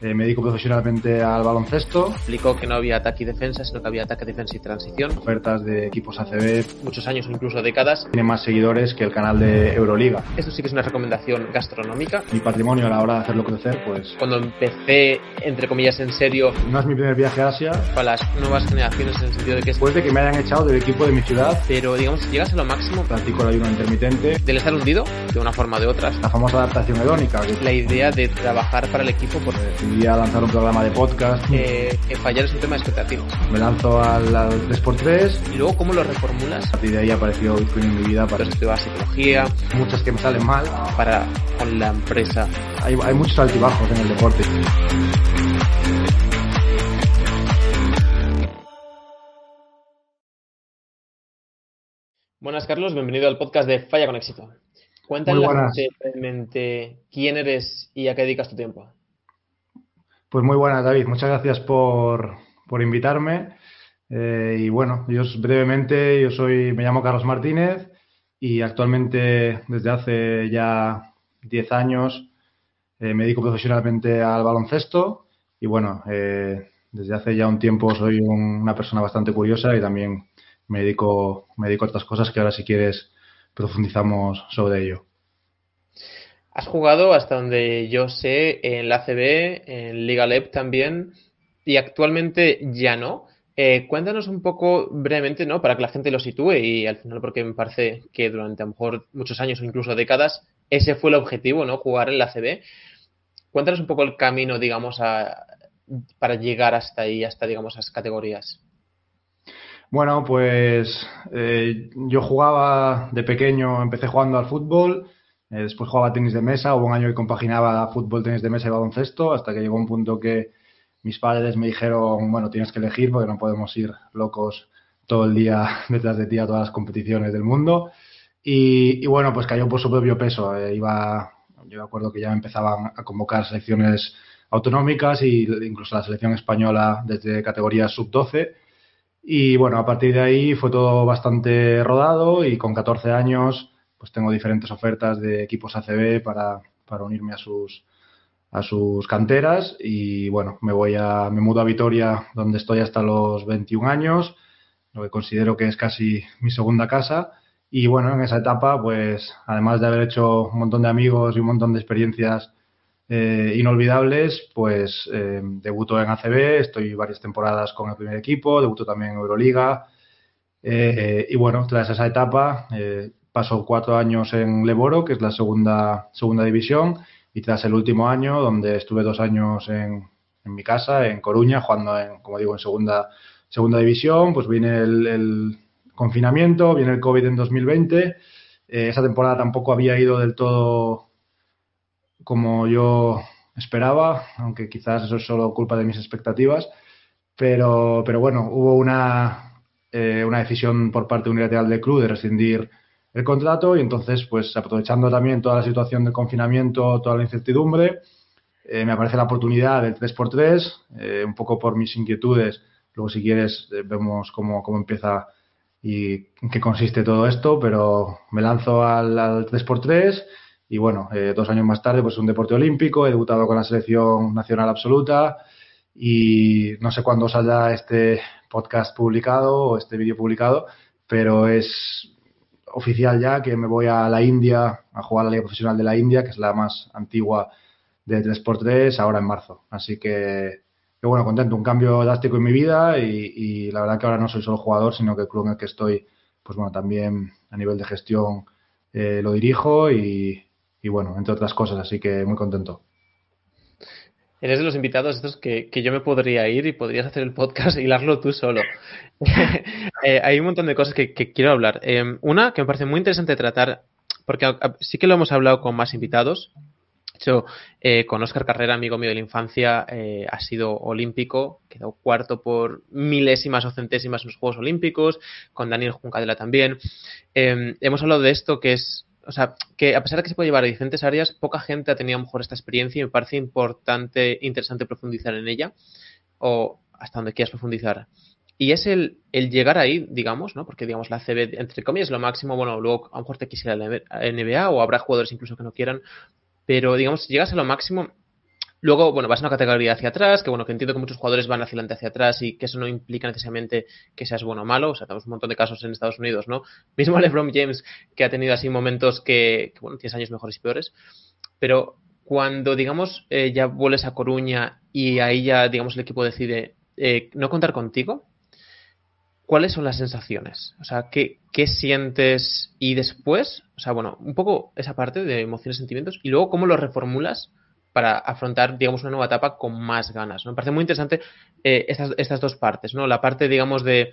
Eh, me dedico profesionalmente al baloncesto. Explicó que no había ataque y defensa, sino que había ataque, defensa y transición. Ofertas de equipos ACB. Muchos años o incluso décadas. Tiene más seguidores que el canal de Euroliga. Esto sí que es una recomendación gastronómica. Mi patrimonio a la hora de hacerlo crecer, pues... Cuando empecé, entre comillas, en serio... No es mi primer viaje a Asia. Para las nuevas generaciones en el sentido de que... Después de que me hayan echado del equipo de mi ciudad. Pero, digamos, si llegas a lo máximo... Practico el ayuno intermitente. Del estar hundido, de una forma o de otra. La famosa adaptación hedónica. La idea de trabajar para el equipo. Por... Decidí lanzar un programa de podcast. Eh, que fallar es un tema de expectativas. Me lanzo al, al 3x3. Y luego, ¿cómo lo reformulas? A partir de ahí apareció Bitcoin en mi vida. Para estudiar psicología. Muchas que me salen mal. Para con la empresa. Hay, hay muchos altibajos en el deporte. Buenas, Carlos. Bienvenido al podcast de Falla con Éxito. Cuéntanos brevemente quién eres y a qué dedicas tu tiempo. Pues muy buenas, David. Muchas gracias por, por invitarme. Eh, y bueno, yo brevemente, yo soy, me llamo Carlos Martínez y actualmente desde hace ya 10 años eh, me dedico profesionalmente al baloncesto y bueno, eh, desde hace ya un tiempo soy un, una persona bastante curiosa y también me dedico, me dedico a otras cosas que ahora si quieres profundizamos sobre ello. Has jugado hasta donde yo sé en la CB, en Liga LEP también, y actualmente ya no. Eh, cuéntanos un poco brevemente, ¿no? Para que la gente lo sitúe y al final, porque me parece que durante a lo mejor muchos años o incluso décadas, ese fue el objetivo, ¿no? Jugar en la CB. Cuéntanos un poco el camino, digamos, a, para llegar hasta ahí, hasta, digamos, esas categorías. Bueno, pues eh, yo jugaba de pequeño, empecé jugando al fútbol, eh, después jugaba tenis de mesa, hubo un año que compaginaba fútbol, tenis de mesa y baloncesto, hasta que llegó un punto que mis padres me dijeron, bueno, tienes que elegir porque no podemos ir locos todo el día detrás de ti a todas las competiciones del mundo. Y, bueno, pues cayó por su propio peso. Eh, iba, yo me acuerdo que ya empezaban a convocar selecciones autonómicas e incluso la selección española desde categoría sub-12. Y bueno, a partir de ahí fue todo bastante rodado y con 14 años pues tengo diferentes ofertas de equipos ACB para, para unirme a sus, a sus canteras y bueno, me voy a, me mudo a Vitoria donde estoy hasta los 21 años, lo que considero que es casi mi segunda casa. Y bueno, en esa etapa pues además de haber hecho un montón de amigos y un montón de experiencias eh, inolvidables, pues eh, debuto en ACB, estoy varias temporadas con el primer equipo, debuto también en Euroliga. Eh, y bueno, tras esa etapa Pasó cuatro años en Leboro, que es la segunda, segunda división, y tras el último año, donde estuve dos años en, en mi casa, en Coruña, jugando, en, como digo, en segunda, segunda división, pues viene el, el confinamiento, viene el COVID en 2020. Eh, esa temporada tampoco había ido del todo como yo esperaba, aunque quizás eso es solo culpa de mis expectativas. Pero, pero bueno, hubo una, eh, una decisión por parte unilateral del club de rescindir el contrato y entonces, pues aprovechando también toda la situación de confinamiento, toda la incertidumbre, eh, me aparece la oportunidad del 3x3, eh, un poco por mis inquietudes. Luego, si quieres, eh, vemos cómo, cómo, empieza y en qué consiste todo esto, pero me lanzo al, al 3x3 y bueno, eh, dos años más tarde, pues un deporte olímpico, he debutado con la selección nacional absoluta y no sé cuándo saldrá este podcast publicado o este vídeo publicado, pero es oficial ya que me voy a la India a jugar la Liga Profesional de la India, que es la más antigua de 3x3, ahora en marzo. Así que, que bueno, contento, un cambio drástico en mi vida y, la verdad que ahora no soy solo jugador, sino que el club en el que estoy, pues bueno, también a nivel de gestión eh, lo dirijo y bueno, entre otras cosas, así que muy contento. Eres de los invitados estos que, que, yo me podría ir y podrías hacer el podcast y hilarlo tú solo. eh, hay un montón de cosas que, que quiero hablar. Eh, una que me parece muy interesante tratar, porque sí que lo hemos hablado con más invitados. De hecho, eh, con Oscar Carrera, amigo mío de la infancia, ha sido olímpico, quedó cuarto por milésimas o centésimas en los Juegos Olímpicos, con Daniel Juncadela también. Hemos hablado de esto que es o sea, que a pesar de que se puede llevar a diferentes áreas, poca gente ha tenido a lo mejor esta experiencia y me parece importante, interesante profundizar en ella o hasta donde quieras profundizar. Y es el, el llegar ahí, digamos, ¿no? Porque, digamos, la CB, entre comillas, lo máximo. Bueno, luego a lo mejor te quisiera la NBA o habrá jugadores incluso que no quieran. Pero, digamos, si llegas a lo máximo, Luego, bueno, vas a una categoría hacia atrás, que bueno, que entiendo que muchos jugadores van hacia hacia atrás y que eso no implica necesariamente que seas bueno o malo. O sea, tenemos un montón de casos en Estados Unidos, ¿no? Mismo LeBron James, que ha tenido así momentos que, bueno, tienes años mejores y peores. Pero cuando, digamos, eh, ya vuelves a Coruña y ahí ya, digamos, el equipo decide eh, no contar contigo, ¿cuáles son las sensaciones? O sea, ¿qué, ¿qué, sientes? Y después, o sea, bueno, un poco esa parte de emociones, sentimientos, y luego cómo lo reformulas para afrontar, digamos, una nueva etapa con más ganas. Me parece muy interesante eh, estas, estas, dos partes, ¿no? La parte, digamos, de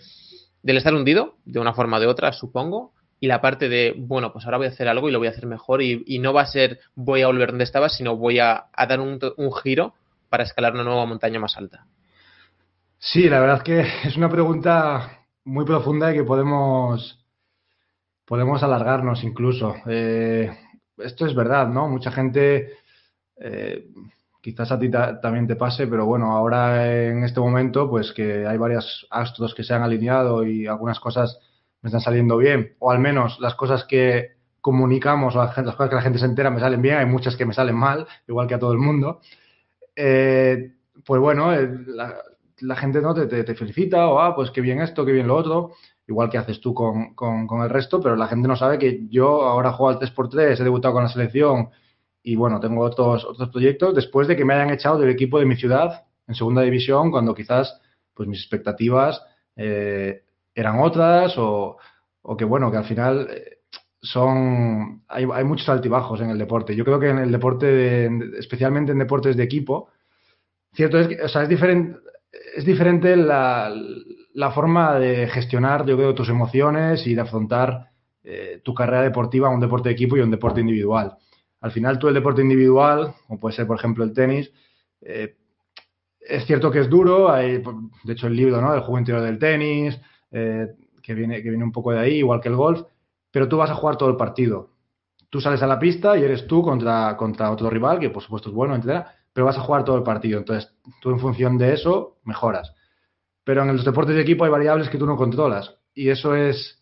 del estar hundido, de una forma o de otra, supongo, y la parte de, bueno, pues ahora voy a hacer algo y lo voy a hacer mejor y, no va a ser voy a volver donde estaba, sino voy a, a dar un, un giro para escalar una nueva montaña más alta. Sí, la verdad es que es una pregunta muy profunda y que podemos, podemos alargarnos incluso. Eh, esto es verdad, ¿no? Mucha gente, eh, quizás a ti ta también te pase, pero bueno, ahora en este momento, pues que hay varios astros que se han alineado y algunas cosas me están saliendo bien, o al menos las cosas que comunicamos o las, cosas que la gente se entera me salen bien, hay muchas que me salen mal, igual que a todo el mundo. Eh, pues bueno, la, la gente no te, felicita o, ah, pues qué bien esto, qué bien lo otro, igual que haces tú con, con, con, el resto, pero la gente no sabe que yo ahora juego al 3x3, he debutado con la selección y bueno, tengo otros, otros proyectos después de que me hayan echado del equipo de mi ciudad en segunda división cuando quizás pues mis expectativas eh, eran otras o, o, que bueno, que al final eh, son hay, hay, muchos altibajos en el deporte. Yo creo que en el deporte, de, especialmente en deportes de equipo, cierto es que, o sea, es diferente, es diferente la, la, forma de gestionar, yo creo, tus emociones y de afrontar eh, tu carrera deportiva un deporte de equipo y un deporte individual. Al final, tú el deporte individual, como puede ser, por ejemplo, el tenis, eh, es cierto que es duro, hay, de hecho, el libro, ¿no? El juego interior del tenis, eh, que, viene, que viene un poco de ahí, igual que el golf, pero tú vas a jugar todo el partido. Tú sales a la pista y eres tú contra, contra otro rival, que por supuesto es bueno, etcétera, pero vas a jugar todo el partido. Entonces, tú en función de eso mejoras. Pero en los deportes de equipo hay variables que tú no controlas. Y eso es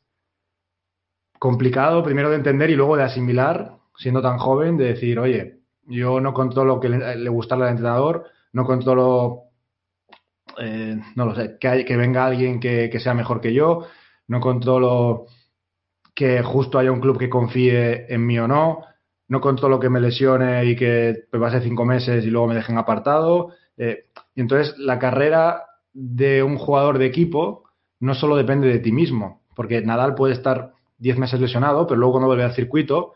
complicado, primero de entender y luego de asimilar, siendo tan joven, de decir, oye, yo no controlo que le, le al entrenador, no controlo, eh, no lo sé, que, hay, que venga alguien que, sea mejor que yo, no controlo que justo haya un club que confíe en mí o no, no controlo que me lesione y que me pase cinco meses y luego me dejen apartado. Eh, y entonces la carrera de un jugador de equipo no solo depende de ti mismo, porque Nadal puede estar diez meses lesionado, pero luego cuando vuelve al circuito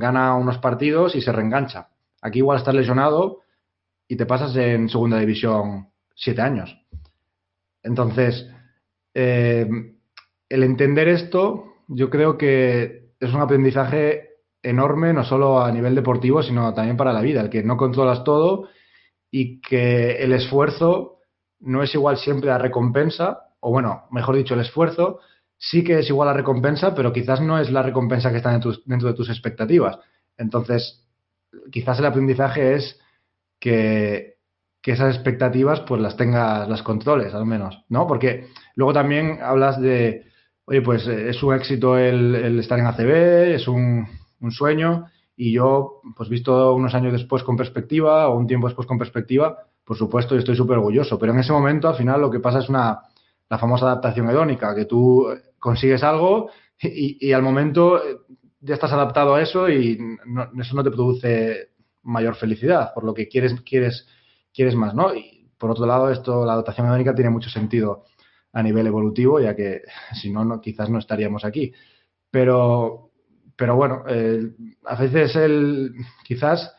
gana unos partidos y se reengancha. Aquí igual estás lesionado y te pasas en segunda división siete años. Entonces, eh, el entender esto, yo creo que es un aprendizaje enorme, no solo a nivel deportivo, sino también para la vida, el que no controlas todo y que el esfuerzo no es igual siempre a recompensa, o bueno, mejor dicho, el esfuerzo sí que es igual a recompensa, pero quizás no es la recompensa que está dentro, dentro de tus expectativas. Entonces, quizás el aprendizaje es que, que, esas expectativas pues las tengas, las controles al menos, ¿no? Porque luego también hablas de, oye, pues es un éxito el, estar en ACB, es un, un sueño y yo, pues visto unos años después con perspectiva o un tiempo después con perspectiva, por supuesto, estoy súper orgulloso. Pero en ese momento, al final, lo que pasa es una, la famosa adaptación hedónica, que tú consigues algo y, y al momento ya estás adaptado a eso y no, eso no te produce mayor felicidad, por lo que quieres, quieres, quieres más, ¿no? Y por otro lado, esto, la adaptación hedónica tiene mucho sentido a nivel evolutivo, ya que si no, no quizás no estaríamos aquí. Pero, pero bueno, eh, a veces el, quizás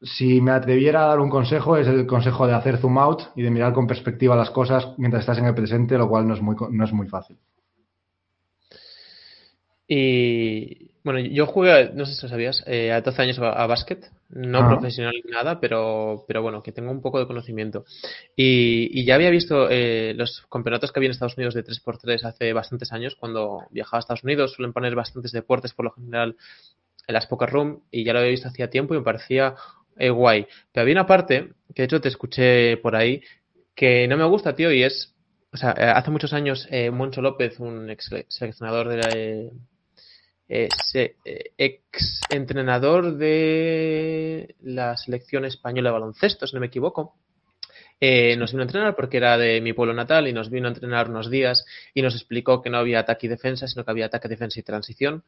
si me atreviera a dar un consejo es el consejo de hacer zoom out y de mirar con perspectiva las cosas mientras estás en el presente, lo cual no es muy, no es muy fácil. Y bueno, yo jugué, no sé si lo sabías, eh, a 12 años a, a básquet, no ah. profesional ni nada, pero, pero bueno, que tengo un poco de conocimiento. Y, y ya había visto eh, los campeonatos que había en Estados Unidos de 3x3 hace bastantes años, cuando viajaba a Estados Unidos, suelen poner bastantes deportes por lo general en las poker room, y ya lo había visto hacía tiempo y me parecía eh, guay. Pero había una parte, que de hecho te escuché por ahí, que no me gusta, tío, y es, o sea, hace muchos años eh, Moncho López, un ex seleccionador de la eh, ex entrenador de la selección española de baloncesto, si no me equivoco. Eh, nos vino a entrenar porque era de mi pueblo natal y nos vino a entrenar unos días y nos explicó que no había ataque y defensa, sino que había ataque, defensa y transición.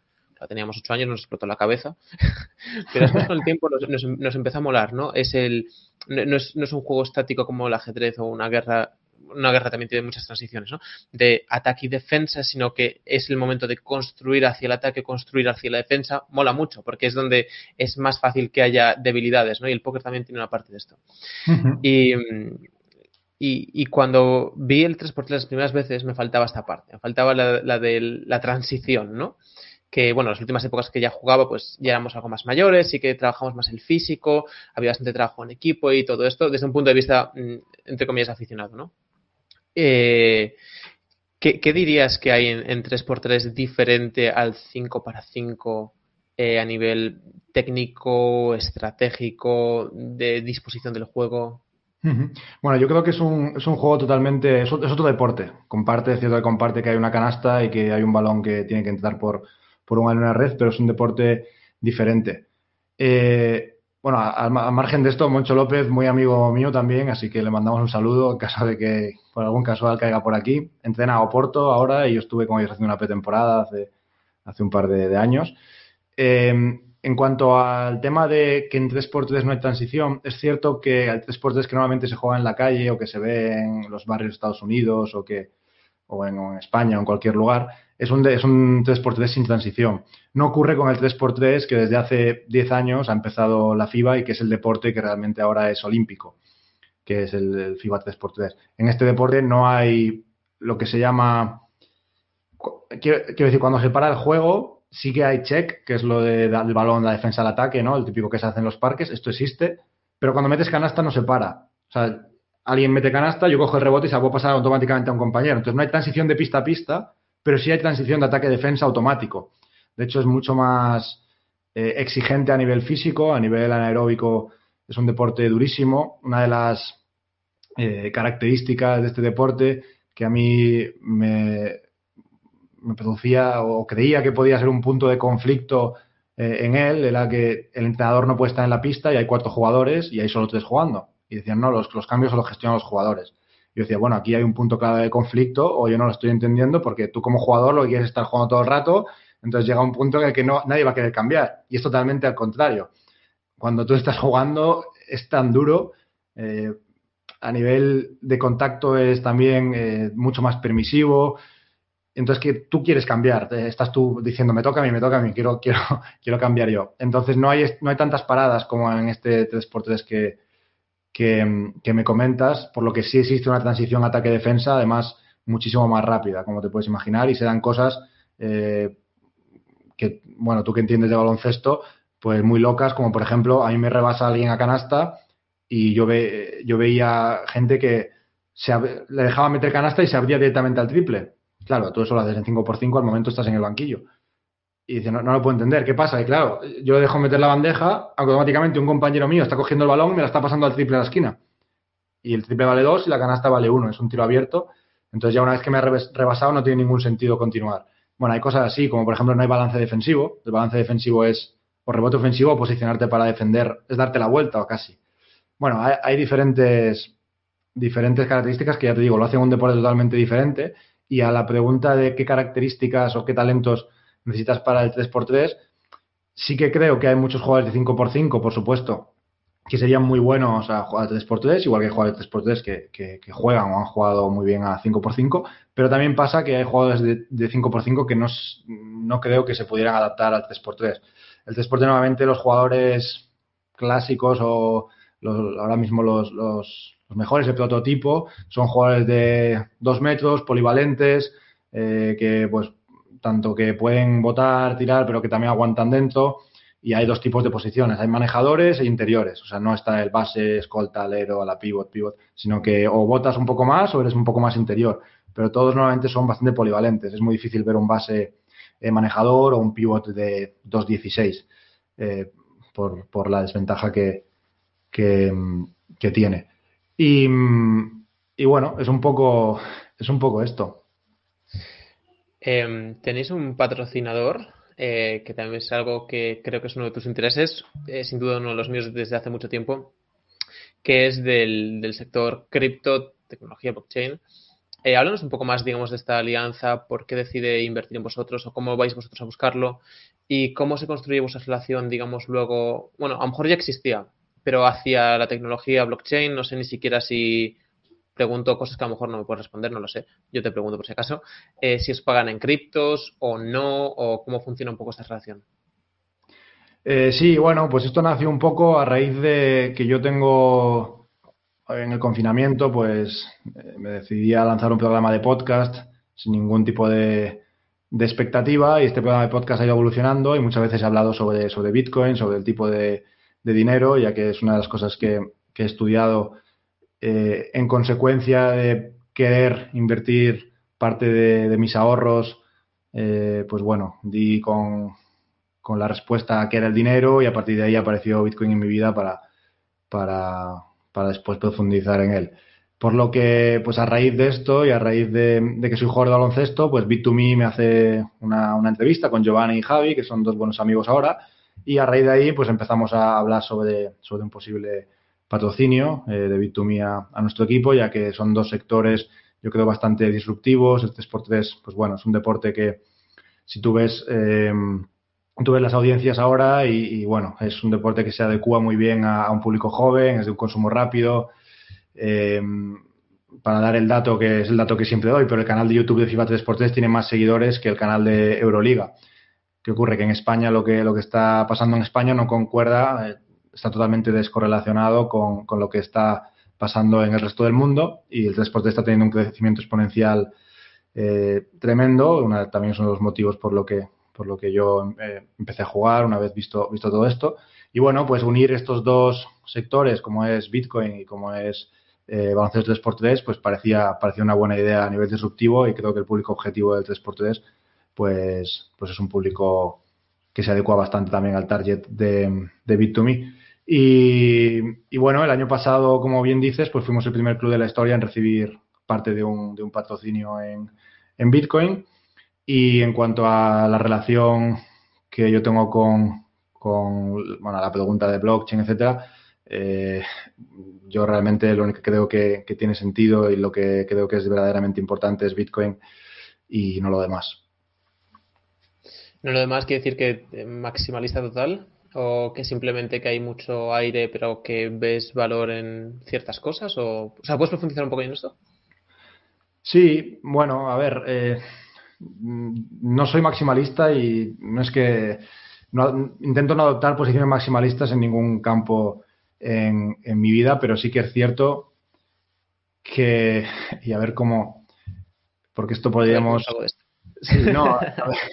Teníamos ocho años, nos explotó la cabeza. Pero después con el tiempo nos, empezó a molar, ¿no? Es el, no es, no es un juego estático como el ajedrez o una guerra una guerra también tiene muchas transiciones, ¿no? De ataque y defensa, sino que es el momento de construir hacia el ataque, construir hacia la defensa, mola mucho, porque es donde es más fácil que haya debilidades, ¿no? Y el póker también tiene una parte de esto. y, y, cuando vi el 3x3 las primeras veces, me faltaba esta parte, me faltaba la, la de la transición, ¿no? Que, bueno, las últimas épocas que ya jugaba, pues ya éramos algo más mayores, y que trabajamos más el físico, había bastante trabajo en equipo y todo esto, desde un punto de vista, mm, entre comillas, aficionado, ¿no? Eh, ¿qué, dirías que hay en, 3x3 diferente al 5x5 eh, a nivel técnico, estratégico, de disposición del juego? Bueno, yo creo que es un, es un juego totalmente. Es, otro deporte. Comparte, es cierto que comparte que hay una canasta y que hay un balón que tiene que entrar por, por una red, pero es un deporte diferente. Eh, bueno, al, margen de esto, Moncho López, muy amigo mío también, así que le mandamos un saludo en caso de que por algún casual caiga por aquí. Entrena a Oporto ahora y yo estuve con ellos haciendo una pretemporada hace, hace un par de, años. Eh, en cuanto al tema de que en 3x3 no hay transición, es cierto que el 3x3 que normalmente se juega en la calle o que se ve en los barrios de Estados Unidos o que o en, España o en cualquier lugar, es un, es un 3x3 sin transición. No ocurre con el 3x3 que desde hace 10 años ha empezado la FIBA y que es el deporte que realmente ahora es olímpico, que es el, FIBA 3x3. En este deporte no hay lo que se llama... Quiero, decir, cuando se para el juego, sí que hay check, que es lo de, del balón, la defensa al ataque, ¿no? El típico que se hace en los parques, esto existe, pero cuando metes canasta no se para. O sea, alguien mete canasta, yo cojo el rebote y se la puedo pasar automáticamente a un compañero. Entonces no hay transición de pista a pista, pero sí hay transición de ataque-defensa automático. De hecho, es mucho más eh, exigente a nivel físico, a nivel anaeróbico es un deporte durísimo. Una de las eh, características de este deporte que a mí me, producía o creía que podía ser un punto de conflicto eh, en él era que el entrenador no puede estar en la pista y hay cuatro jugadores y hay solo tres jugando. Y decían, no, los, los cambios los gestionan los jugadores. Yo decía, bueno, aquí hay un punto clave de conflicto o yo no lo estoy entendiendo porque tú como jugador lo quieres estar jugando todo el rato, entonces llega un punto en el que no, nadie va a querer cambiar. Y es totalmente al contrario. Cuando tú estás jugando es tan duro, eh, a nivel de contacto es también eh, mucho más permisivo. Entonces que tú quieres cambiar, estás tú diciendo, me toca a mí, me toca a mí, quiero, quiero, quiero cambiar yo. Entonces no hay, no hay tantas paradas como en este 3x3 que, que, me comentas, por lo que sí existe una transición ataque-defensa, además muchísimo más rápida, como te puedes imaginar, y se dan cosas eh, que, bueno, tú que entiendes de baloncesto, pues muy locas, como por ejemplo, a mí me rebasa alguien a canasta y yo, ve, yo veía gente que se, le dejaba meter canasta y se abría directamente al triple. Claro, tú eso lo haces en 5x5, al momento estás en el banquillo. Y dice, no, lo puedo entender, ¿qué pasa? Y claro, yo dejo meter la bandeja, automáticamente un compañero mío está cogiendo el balón y me la está pasando al triple a la esquina. Y el triple vale 2 y la canasta vale 1, es un tiro abierto. Entonces ya una vez que me ha rebasado no tiene ningún sentido continuar. Bueno, hay cosas así, como por ejemplo no hay balance defensivo. El balance defensivo es o rebote ofensivo o posicionarte para defender, es darte la vuelta o casi. Bueno, hay, hay diferentes, diferentes características que ya te digo, lo hacen un deporte totalmente diferente. Y a la pregunta de qué características o qué talentos necesitas para el 3x3. Sí que creo que hay muchos jugadores de 5x5, por supuesto, que serían muy buenos a jugar al 3x3, igual que hay jugadores de 3x3 que, que, juegan o han jugado muy bien a 5x5, pero también pasa que hay jugadores de, 5x5 que no, no creo que se pudieran adaptar al 3x3. El 3x3 nuevamente los jugadores clásicos o ahora mismo los, los, mejores de prototipo son jugadores de 2 metros, polivalentes, eh, que pues tanto que pueden votar, tirar, pero que también aguantan dentro. Y hay dos tipos de posiciones, hay manejadores e interiores. O sea, no está el base, escolta, alero, a la pivot, pivot, sino que o votas un poco más o eres un poco más interior. Pero todos normalmente son bastante polivalentes. Es muy difícil ver un base eh, manejador o un pivot de 2.16 eh, por, por, la desventaja que, que, que tiene. Y, y, bueno, es un poco, es un poco esto. Em, ¿Tenéis un patrocinador eh, que también es algo que creo que es uno de tus intereses, sin duda uno de los míos desde hace mucho tiempo, que es del, del sector cripto, tecnología blockchain. Eh, háblanos un poco más, digamos, de esta alianza, por qué decide invertir en vosotros o cómo vais vosotros a buscarlo y cómo se construye vuestra relación, digamos, luego, bueno, a lo mejor ya existía, pero hacia la tecnología blockchain, no sé ni siquiera si pregunto cosas que a lo mejor no me puedes responder, no lo sé, yo te pregunto por si acaso, eh, si os pagan en criptos o no, o cómo funciona un poco esta relación. Eh, sí, bueno, pues esto nació un poco a raíz de que yo tengo en el confinamiento, pues eh, me decidí a lanzar un programa de podcast sin ningún tipo de, expectativa y este programa de podcast ha ido evolucionando y muchas veces he hablado sobre, sobre Bitcoin, sobre el tipo de, dinero, ya que es una de las cosas que, he estudiado eh, en consecuencia de querer invertir parte de, mis ahorros, eh, pues bueno, di con, con la respuesta que era el dinero y a partir de ahí apareció Bitcoin en mi vida para, para para después profundizar en él. Por lo que, pues a raíz de esto y a raíz de, que soy jugador de baloncesto, pues Bit2Me me hace una, entrevista con Giovanni y Javi, que son dos buenos amigos ahora, y a raíz de ahí, pues empezamos a hablar sobre, sobre un posible patrocinio eh, de Bit2Me a, nuestro equipo, ya que son dos sectores, yo creo, bastante disruptivos. Este Sport 3, pues bueno, es un deporte que si tú ves... Eh, tú ves las audiencias ahora y, bueno, es un deporte que se adecua muy bien a, un público joven, es de un consumo rápido. Eh, para dar el dato, que es el dato que siempre doy, pero el canal de YouTube de FIFA 3x3 tiene más seguidores que el canal de Euroliga. ¿Qué ocurre? Que en España lo que, lo que está pasando en España no concuerda, eh, está totalmente descorrelacionado con, con, lo que está pasando en el resto del mundo y el 3x3 está teniendo un crecimiento exponencial eh, tremendo. también son los motivos por lo que por lo que yo eh, empecé a jugar una vez visto, visto todo esto. Y bueno, pues unir estos dos sectores, como es Bitcoin y como es eh, baloncesto 3x3, pues parecía, parecía una buena idea a nivel disruptivo y creo que el público objetivo del 3x3 pues, pues es un público que se adecua bastante también al target de, de Bit2Me. Y, bueno, el año pasado, como bien dices, pues fuimos el primer club de la historia en recibir parte de un, de un patrocinio en, Bitcoin. Y en cuanto a la relación que yo tengo con, bueno, la pregunta de blockchain, etcétera, eh, yo realmente lo único que creo que, tiene sentido y lo que creo que es verdaderamente importante es Bitcoin y no lo demás. ¿No lo demás quiere decir que maximalista total? ¿O que simplemente que hay mucho aire pero que ves valor en ciertas cosas? ¿O, o sea, ¿puedes profundizar un poco en esto? Sí, bueno, a ver, eh, no soy maximalista y no es que intento no adoptar posiciones maximalistas en ningún campo en, mi vida, pero sí que es cierto que, y a ver cómo, porque esto podríamos... no,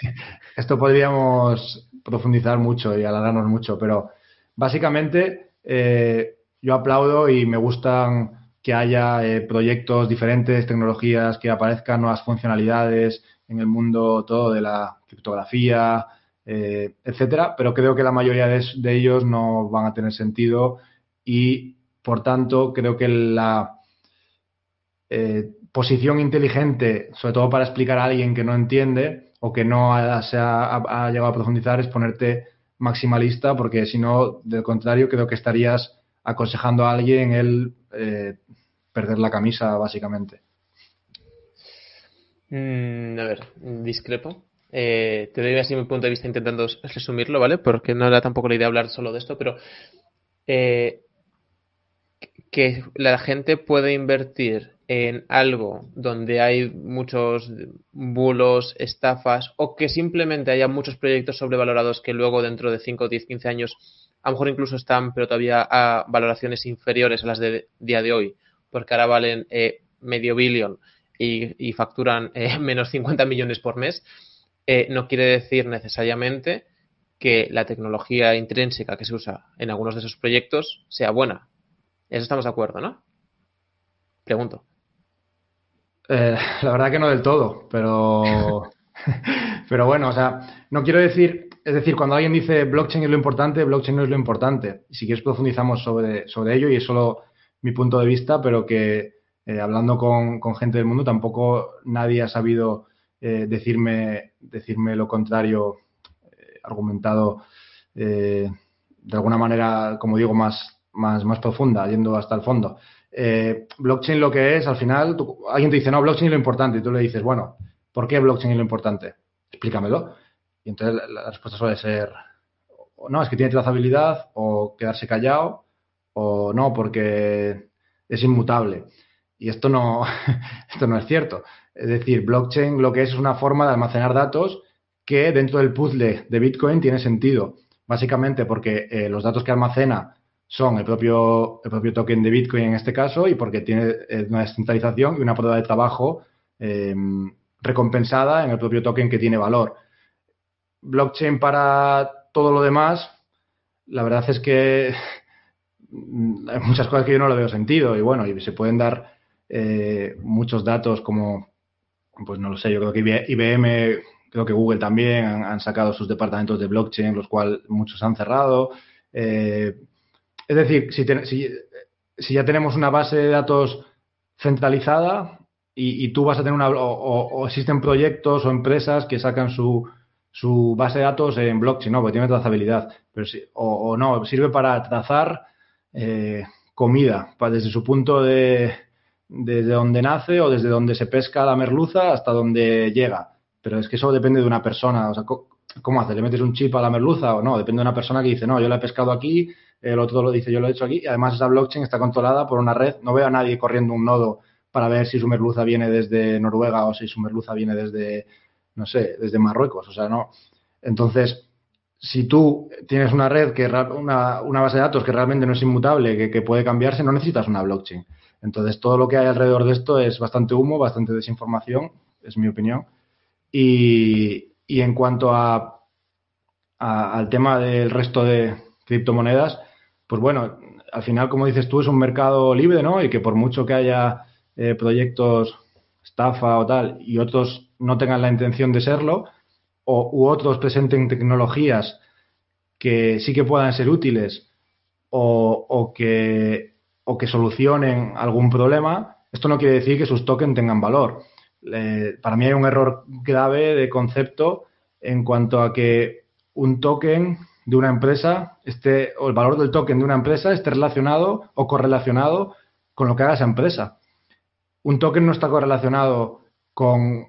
esto podríamos profundizar mucho y alargarnos mucho, pero básicamente eh, yo aplaudo y me gustan que haya eh, proyectos diferentes, tecnologías que aparezcan, nuevas funcionalidades, en el mundo todo de la criptografía, eh, etcétera, pero creo que la mayoría de, ellos no van a tener sentido y, por tanto, creo que la posición inteligente, sobre todo para explicar a alguien que no entiende o que no ha, se ha, llegado a profundizar, es ponerte maximalista, porque si no, del contrario, creo que estarías aconsejando a alguien el eh, perder la camisa, básicamente. Mm, a ver, discrepo. Eh, te doy así mi punto de vista intentando resumirlo, ¿vale? Porque no era tampoco la idea hablar solo de esto, pero eh, que la gente puede invertir en algo donde hay muchos bulos, estafas, o que simplemente haya muchos proyectos sobrevalorados que luego dentro de 5, 10, 15 años a lo mejor incluso están, pero todavía a valoraciones inferiores a las de día de hoy, porque ahora valen eh, medio billón y, facturan eh, menos 50 millones por mes, eh, no quiere decir necesariamente que la tecnología intrínseca que se usa en algunos de esos proyectos sea buena. Eso estamos de acuerdo, ¿no? Pregunto. Eh, la verdad que no del todo, pero, pero bueno, o sea, no quiero decir, es decir, cuando alguien dice blockchain es lo importante, blockchain no es lo importante. Si quieres profundizamos sobre, sobre ello y es solo mi punto de vista, pero que eh, hablando con, gente del mundo, tampoco nadie ha sabido eh, decirme, decirme lo contrario argumentado de alguna manera, como digo, más, más, más profunda, yendo hasta el fondo. Blockchain lo que es, al final, alguien te dice, no, blockchain es lo importante, y tú le dices, bueno, ¿por qué blockchain es lo importante? Explícamelo. Y entonces la respuesta suele ser, no, es que tiene trazabilidad, o quedarse callado, o no, porque es inmutable. Y esto no, esto no es cierto. Es decir, blockchain lo que es es una forma de almacenar datos que dentro del puzzle de Bitcoin tiene sentido. Básicamente porque eh, los datos que almacena son el propio, el propio token de Bitcoin en este caso y porque tiene eh, una descentralización y una prueba de trabajo em, recompensada en el propio token que tiene valor. Blockchain para todo lo demás, la verdad es que hay muchas cosas que yo no le veo sentido y bueno, y se pueden dar eh, muchos datos como, pues no lo sé, yo creo que IBM, creo que Google también han, sacado sus departamentos de blockchain, los cuales muchos han cerrado. Eh, es decir, si, si, ya tenemos una base de datos centralizada y, tú vas a tener una, o, existen proyectos o empresas que sacan su, su base de datos en blockchain, no, porque tiene trazabilidad, pero o, o no, sirve para trazar eh, comida, desde su punto de, desde donde nace o desde donde se pesca la merluza hasta donde llega. Pero es que eso depende de una persona. O sea, ¿cómo hace? ¿Le metes un chip a la merluza o no? Depende de una persona que dice, no, yo la he pescado aquí, el otro lo dice, yo lo he hecho aquí. Y además esa blockchain está controlada por una red. No veo a nadie corriendo un nodo para ver si su merluza viene desde Noruega o si su merluza viene desde, no sé, desde Marruecos. O sea, no. Entonces, si tú tienes una red, que una, una base de datos que realmente no es inmutable, que, puede cambiarse, no necesitas una blockchain. Entonces, todo lo que hay alrededor de esto es bastante humo, bastante desinformación, es mi opinión. Y, en cuanto a, al tema del resto de criptomonedas, pues bueno, al final, como dices tú, es un mercado libre, ¿no? Y que por mucho que haya eh, proyectos estafa o tal, y otros no tengan la intención de serlo, o, u otros presenten tecnologías que sí que puedan ser útiles o, que, o que solucionen algún problema, esto no quiere decir que sus tokens tengan valor. para mí hay un error grave de concepto en cuanto a que un token de una empresa esté, o el valor del token de una empresa esté relacionado o correlacionado con lo que haga esa empresa. Un token no está correlacionado con,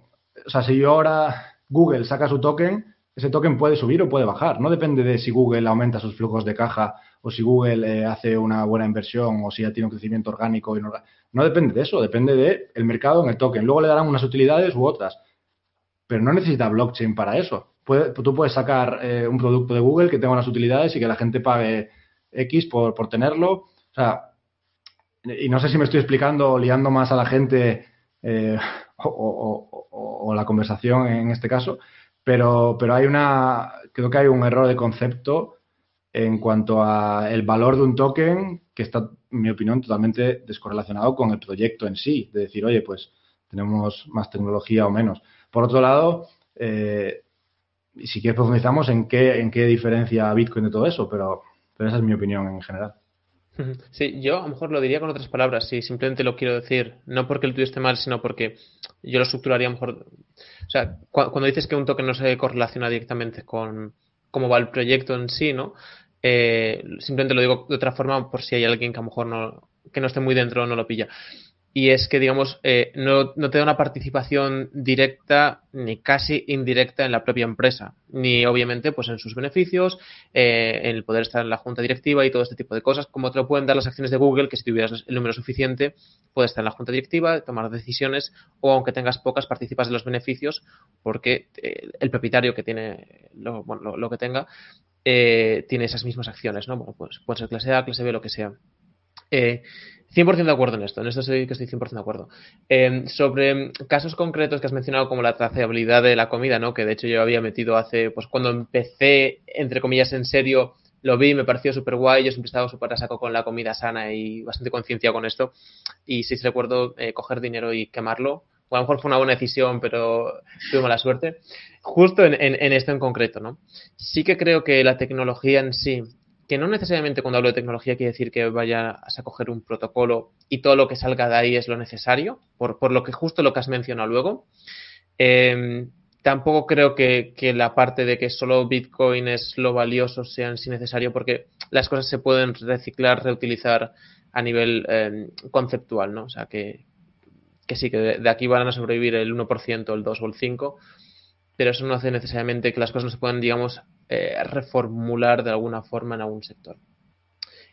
o sea, si yo ahora Google saca su token, ese token puede subir o puede bajar. No depende de si Google aumenta sus flujos de caja o si Google eh, hace una buena inversión o si ya tiene un crecimiento orgánico. Y no, no depende de eso, depende del el mercado en el token. Luego le darán unas utilidades u otras. Pero no necesita blockchain para eso. Tú puedes sacar eh, un producto de Google que tenga unas utilidades y que la gente pague X por, por tenerlo. O sea, y no sé si me estoy explicando o liando más a la gente eh, o, la conversación en este caso, pero, pero hay una, creo que hay un error de concepto en cuanto a el valor de un token que está, en mi opinión, totalmente descorrelacionado con el proyecto en sí, de decir, oye, pues tenemos más tecnología o menos. Por otro lado, eh, si quieres profundizamos en qué, en qué diferencia Bitcoin de todo eso, pero, pero esa es mi opinión en general. Sí, yo a lo mejor lo diría con otras palabras, si simplemente lo quiero decir, no porque el tuyo esté mal, sino porque yo lo estructuraría mejor. O sea, cuando dices que un token no se correlaciona directamente con cómo va el proyecto en sí, ¿no? Eh, simplemente lo digo de otra forma por si hay alguien que a lo mejor no, que no esté muy dentro no lo pilla y es que, digamos, eh, no, no, te da una participación directa ni casi indirecta en la propia empresa, ni obviamente pues en sus beneficios, eh, en el poder estar en la junta directiva y todo este tipo de cosas, como te lo pueden dar las acciones de Google, que si tuvieras el número suficiente, puedes estar en la junta directiva, tomar decisiones, o aunque tengas pocas, participas de los beneficios, porque eh, el propietario que tiene lo, bueno, lo, que tenga tiene esas mismas acciones, ¿no? Bueno, pues puede ser clase A, clase B, lo que sea. Eh, 100% de acuerdo en esto, en esto sí que estoy 100% de acuerdo. Em, sobre casos concretos que has mencionado como la trazabilidad de la comida, ¿no? Que de hecho yo había metido hace, pues cuando empecé, entre comillas, en serio, lo vi, me pareció súper guay, yo siempre he estado súper a saco con la comida sana y bastante conciencia con esto. Y sí recuerdo eh, coger dinero y quemarlo. O a lo mejor fue una buena decisión, pero tuve mala suerte. Justo en esto en concreto, ¿no? Sí que creo que la tecnología en sí que no necesariamente cuando hablo de tecnología quiere decir que vayas a coger un protocolo y todo lo que salga de ahí es lo necesario, por, lo que justo lo que has mencionado luego. Em, tampoco creo que, la parte de que solo Bitcoin es lo valioso sea en sí necesario porque las cosas se pueden reciclar, reutilizar a nivel em, conceptual, ¿no? O sea, que, que sí, que de, aquí van a sobrevivir el 1%, el 2 o el 5%, pero eso no hace necesariamente que las cosas no se puedan, digamos, eh, reformular de alguna forma en algún sector.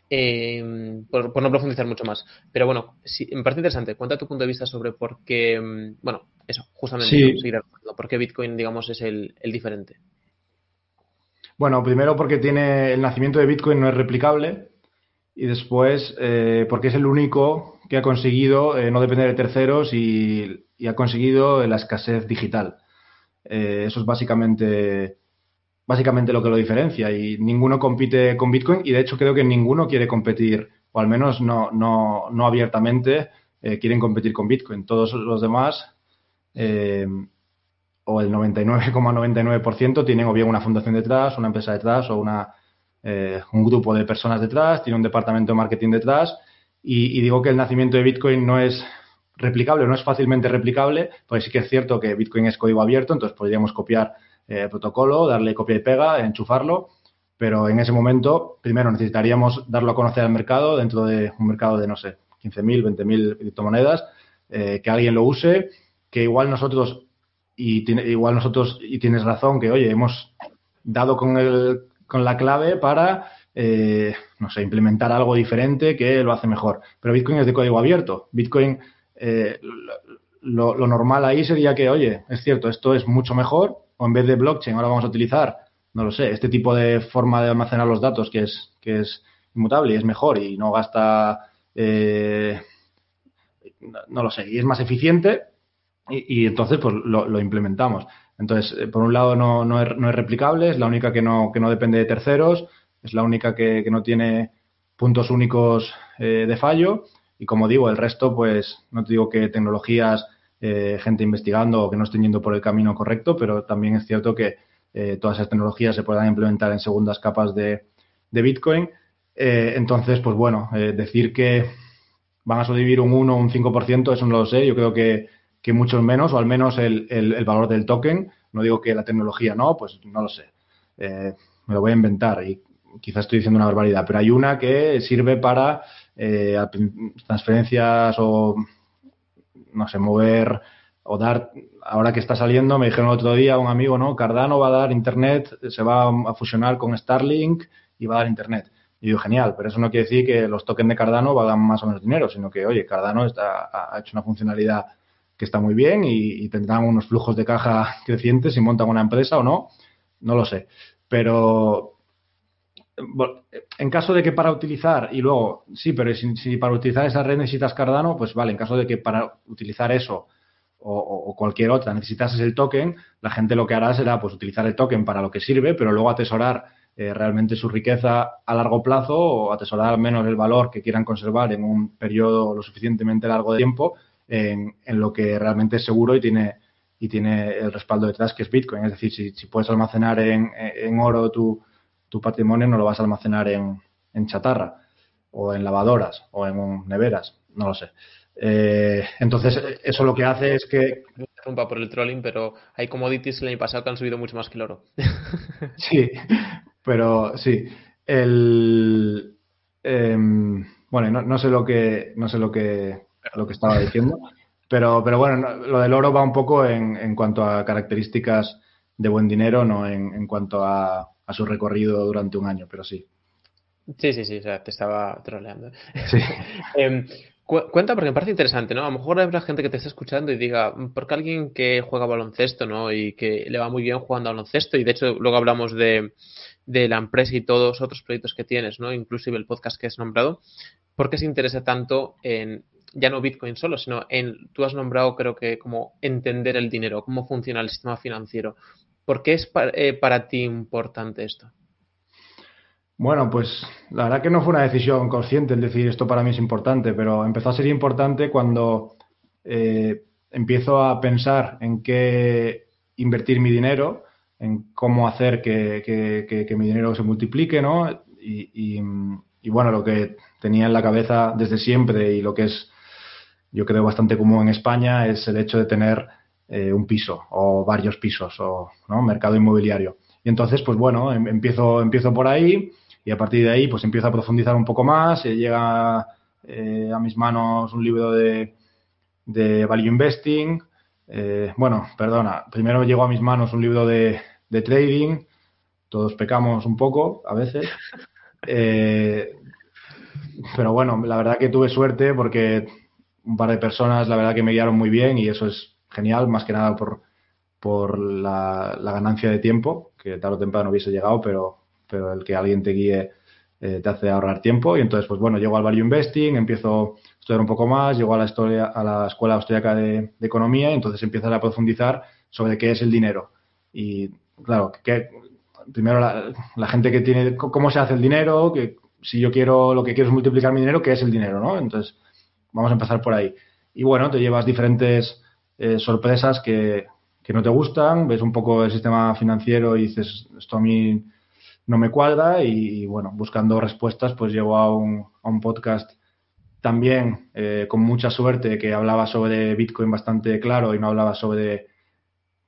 Eh, por, no profundizar mucho más. Pero bueno, sí, me parece interesante. Cuenta tu punto de vista sobre por qué, mm, bueno, eso, justamente, por qué Bitcoin, digamos, es el, diferente. Bueno, primero porque tiene el nacimiento de Bitcoin no es replicable y después eh, porque es el único que ha conseguido eh, no depender de terceros y, ha conseguido la escasez digital. eso es básicamente básicamente lo que lo diferencia y ninguno compite con Bitcoin y de hecho creo que ninguno quiere competir, o al menos no, no, no abiertamente eh, quieren competir con Bitcoin. Todos los demás, eh, o el 99,99% tienen o bien una fundación detrás, una empresa detrás o una, eh, un grupo de personas detrás, tiene un departamento de marketing detrás y, y digo que el nacimiento de Bitcoin no es replicable, no es fácilmente replicable, porque sí que es cierto que Bitcoin es código abierto, entonces podríamos copiar eh, protocolo, darle copia y pega, enchufarlo, pero en ese momento, primero necesitaríamos darlo a conocer al mercado dentro de un mercado de, no sé, 15.000, 20.000 criptomonedas, eh, que alguien lo use, que igual nosotros, y tiene, igual nosotros, y tienes razón, que oye, hemos dado con, el, con la clave para, eh, no sé, implementar algo diferente que lo hace mejor. Pero Bitcoin es de código abierto. Bitcoin, lo, lo normal ahí sería que, oye, es cierto, esto es mucho mejor, o en vez de blockchain ahora vamos a utilizar, no lo sé, este tipo de forma de almacenar los datos que es, que es inmutable y es mejor y no gasta, eh, no lo sé, y es más eficiente y, entonces pues lo, implementamos. Entonces, eh, por un lado no, no, es, no, es, replicable, es la única que no, que no depende de terceros, es la única que, no tiene puntos únicos eh, de fallo y como digo, el resto pues no te digo que tecnologías eh, gente investigando o que no estén yendo por el camino correcto, pero también es cierto que eh, todas esas tecnologías se puedan implementar en segundas capas de, Bitcoin. Eh, entonces, pues bueno, decir que van a sobrevivir un 1 o un 5%, eso no lo sé. Yo creo que, que muchos menos, o al menos el, el, valor del token. No digo que la tecnología no, pues no lo sé. me lo voy a inventar y quizás estoy diciendo una barbaridad, pero hay una que sirve para transferencias o no sé, mover o dar, ahora que está saliendo, me dijeron el otro día un amigo, ¿no? Cardano va a dar internet, se va a fusionar con Starlink y va a dar internet. Y digo, genial, pero eso no quiere decir que los tokens de Cardano valgan más o menos dinero, sino que, oye, Cardano está, ha hecho una funcionalidad que está muy bien y, y, tendrán unos flujos de caja crecientes si montan una empresa o no, no lo sé. Pero, en caso de que para utilizar, y luego, sí, pero si, para utilizar esa red necesitas Cardano, pues vale, en caso de que para utilizar eso o, cualquier otra necesitases el token, la gente lo que hará será pues utilizar el token para lo que sirve, pero luego atesorar eh, realmente su riqueza a largo plazo o atesorar al menos el valor que quieran conservar en un periodo lo suficientemente largo de tiempo en, lo que realmente es seguro y tiene y tiene el respaldo detrás que es Bitcoin. Es decir, si, si puedes almacenar en, en oro tu tu patrimonio no lo vas a almacenar en, chatarra o en lavadoras o en neveras, no lo sé. Eh, entonces, eso lo que hace es que. Me interrumpa por el trolling, pero hay commodities el año pasado que han subido mucho más que el oro. sí, pero sí. El. Em, bueno, no, sé lo que. No sé lo que. lo que estaba diciendo. Pero, pero bueno, lo del oro va un poco en, en cuanto a características de buen dinero, no en, en cuanto a, a su recorrido durante un año, pero sí. Sí, sí, sí, o sea, te estaba troleando. Sí. Em, cuenta, porque me parece interesante, ¿no? A lo mejor habrá gente que te está escuchando y diga, porque alguien que juega baloncesto, ¿no? Y que le va muy bien jugando baloncesto, y de hecho luego hablamos de, de la empresa y todos los otros proyectos que tienes, ¿no? Inclusive el podcast que has nombrado, ¿por qué se interesa tanto en, ya no Bitcoin solo, sino en, tú has nombrado creo que como entender el dinero, cómo funciona el sistema financiero. ¿Por qué es eh, para, ti importante esto? Bueno, pues la verdad que no fue una decisión consciente el decir esto para mí es importante, pero empezó a ser importante cuando eh, empiezo a pensar en qué invertir mi dinero, en cómo hacer que, mi dinero se multiplique, ¿no? Y, bueno, lo que tenía en la cabeza desde siempre y lo que es, yo creo, bastante común en España es el hecho de tener eh, un piso o varios pisos o ¿no? mercado inmobiliario. Y entonces, pues bueno, em, empiezo, empiezo por ahí y a partir de ahí pues empiezo a profundizar un poco más, llega a mis manos un libro de, de Value Investing, bueno, perdona, primero llegó a mis manos un libro de, de trading, todos pecamos un poco a veces. Eh, pero bueno, la verdad que tuve suerte porque un par de personas, la verdad que me guiaron muy bien y eso es genial, más que nada por, por la, ganancia de tiempo, que tarde o temprano hubiese llegado, pero, pero el que alguien te guíe eh, te hace ahorrar tiempo. Y entonces, pues bueno, llego al Value Investing, empiezo a estudiar un poco más, llego a la, historia, a la Escuela Austriaca de, Economía y entonces empiezas a profundizar sobre qué es el dinero. Y claro, que, primero la, gente que tiene, cómo se hace el dinero, que si yo quiero, lo que quiero es multiplicar mi dinero, ¿qué es el dinero? ¿no? Entonces, vamos a empezar por ahí. Y bueno, te llevas diferentes eh, sorpresas que, no te gustan, ves un poco el sistema financiero y dices, esto a mí no me cuadra y, bueno, buscando respuestas, pues llego a un, a un podcast también eh, con mucha suerte que hablaba sobre Bitcoin bastante claro y no hablaba sobre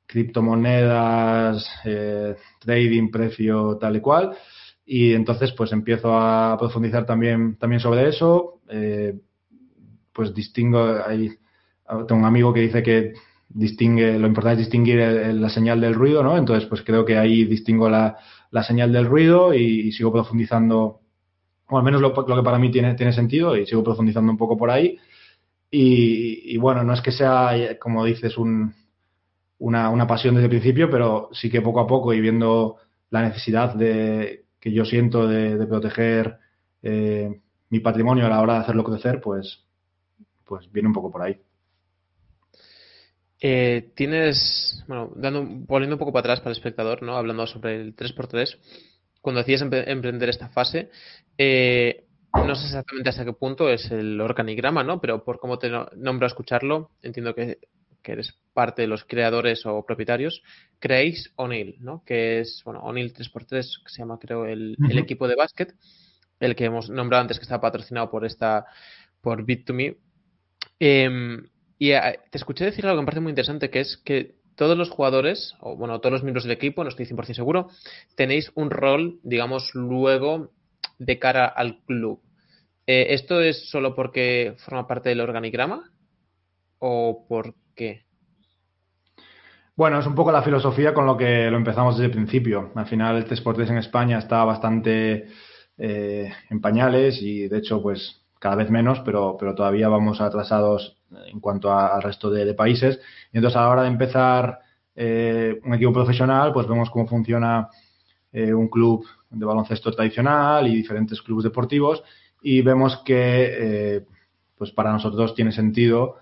criptomonedas, eh, trading, precio, tal y cual. Y entonces, pues empiezo a profundizar también, también sobre eso. Eh, pues distingo, hay, tengo un amigo que dice que distingue, lo importante es distinguir la señal del ruido, ¿no? Entonces, pues creo que ahí distingo la, la señal del ruido y, sigo profundizando, o al menos lo, lo, que para mí tiene, tiene sentido y sigo profundizando un poco por ahí. Y, y bueno, no es que sea, como dices, un, una, una, pasión desde el principio, pero sí que poco a poco y viendo la necesidad de, que yo siento de, proteger eh, mi patrimonio a la hora de hacerlo crecer, pues, pues viene un poco por ahí. Eh, tienes, bueno, dando, poniendo un poco para atrás para el espectador, ¿no? Hablando sobre el 3x3, cuando decías emprender esta fase, eh, no sé exactamente hasta qué punto es el organigrama, ¿no? Pero por cómo te nombro a escucharlo, entiendo que que eres parte de los creadores o propietarios, creéis O'Neill, ¿no? Que es, bueno, O'Neill 3x3, que se llama, creo, el, equipo de básquet, el que hemos nombrado antes que está patrocinado por esta, por Bit2Me. Em, y eh, te escuché decir algo que me parece muy interesante, que es que todos los jugadores, o bueno, todos los miembros del equipo, no estoy 100% seguro, tenéis un rol, digamos, luego de cara al club. Eh, ¿Esto es solo porque forma parte del organigrama? ¿O por qué? Bueno, es un poco la filosofía con lo que lo empezamos desde el principio. Al final el T-Sports en España está bastante eh, en pañales y de hecho pues cada vez menos, pero, pero todavía vamos atrasados en cuanto al resto de, países. Y entonces a la hora de empezar eh, un equipo profesional, pues vemos cómo funciona eh, un club de baloncesto tradicional y diferentes clubes deportivos y vemos que pues para nosotros tiene sentido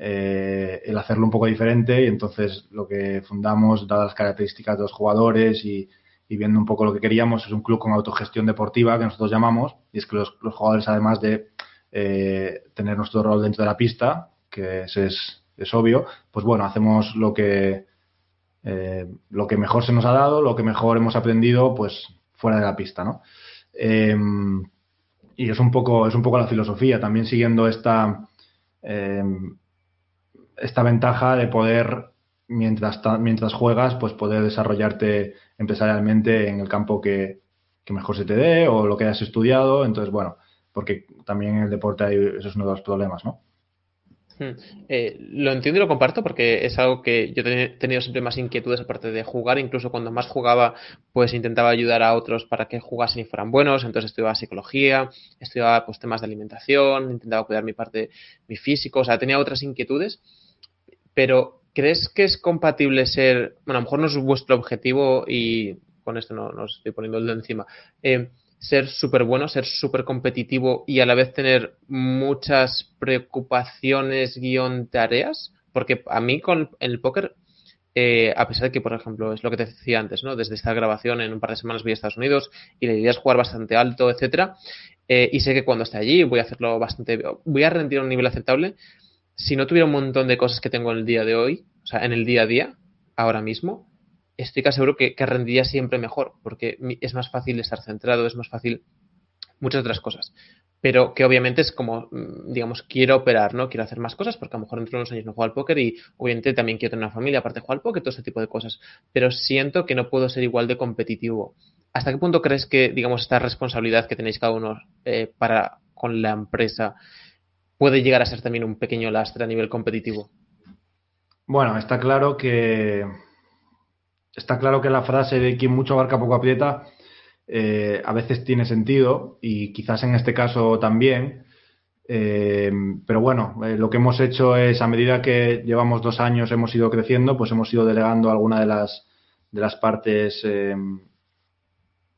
eh, el hacerlo un poco diferente y entonces lo que fundamos, dadas las características de los jugadores y, viendo un poco lo que queríamos, es un club con autogestión deportiva que nosotros llamamos y es que los, jugadores además de eh, tener nuestro rol dentro de la pista, que es, es, obvio, pues bueno, hacemos lo que, eh, lo que mejor se nos ha dado, lo que mejor hemos aprendido pues fuera de la pista, ¿no? y es un poco, es un poco la filosofía, también siguiendo esta esta ventaja de poder, mientras, mientras juegas, pues poder desarrollarte empresarialmente en el campo que, mejor se te dé o lo que hayas estudiado. Entonces, bueno, porque también en el deporte hay, eso es uno de los problemas, ¿no? Hmm. Eh, lo entiendo y lo comparto porque es algo que yo he tenido siempre más inquietudes aparte de jugar, incluso cuando más jugaba pues intentaba ayudar a otros para que jugasen y fueran buenos, entonces estudiaba psicología, estudiaba pues temas de alimentación, intentaba cuidar mi parte, mi físico, o sea, tenía otras inquietudes pero ¿crees que es compatible ser, bueno, a lo mejor no es vuestro objetivo y con esto no, no estoy poniendo el de encima, eh, ser súper bueno, ser súper competitivo y a la vez tener muchas preocupaciones guion tareas? Porque a mí con el póker, eh, a pesar de que, por ejemplo, es lo que te decía antes, ¿no? Desde esta grabación en un par de semanas voy a Estados Unidos y la idea es jugar bastante alto, etcétera. Eh, y sé que cuando esté allí voy a hacerlo bastante, voy a rendir a un nivel aceptable, si no tuviera un montón de cosas que tengo en el día de hoy, o sea, en el día a día, ahora mismo, estoy casi seguro que, que siempre mejor, porque es más fácil estar centrado, es más fácil muchas otras cosas. pero que obviamente es como, mm, digamos, quiero operar, ¿no? Quiero hacer más cosas porque a lo mejor dentro de unos años no juego al póker y obviamente también quiero tener una familia aparte jugar al póker, todo ese tipo de cosas, pero siento que no puedo ser igual de competitivo. ¿Hasta qué punto crees que, digamos, esta responsabilidad que tenéis cada uno eh, para con la empresa puede llegar a ser también un pequeño lastre a nivel competitivo? Bueno, está claro que está claro que la frase de quien mucho abarca poco aprieta eh, a veces tiene sentido y quizás en este caso también. Eh, pero bueno, eh, lo que hemos hecho es, a medida que llevamos dos años, hemos ido creciendo, pues hemos ido delegando alguna de las, de las partes,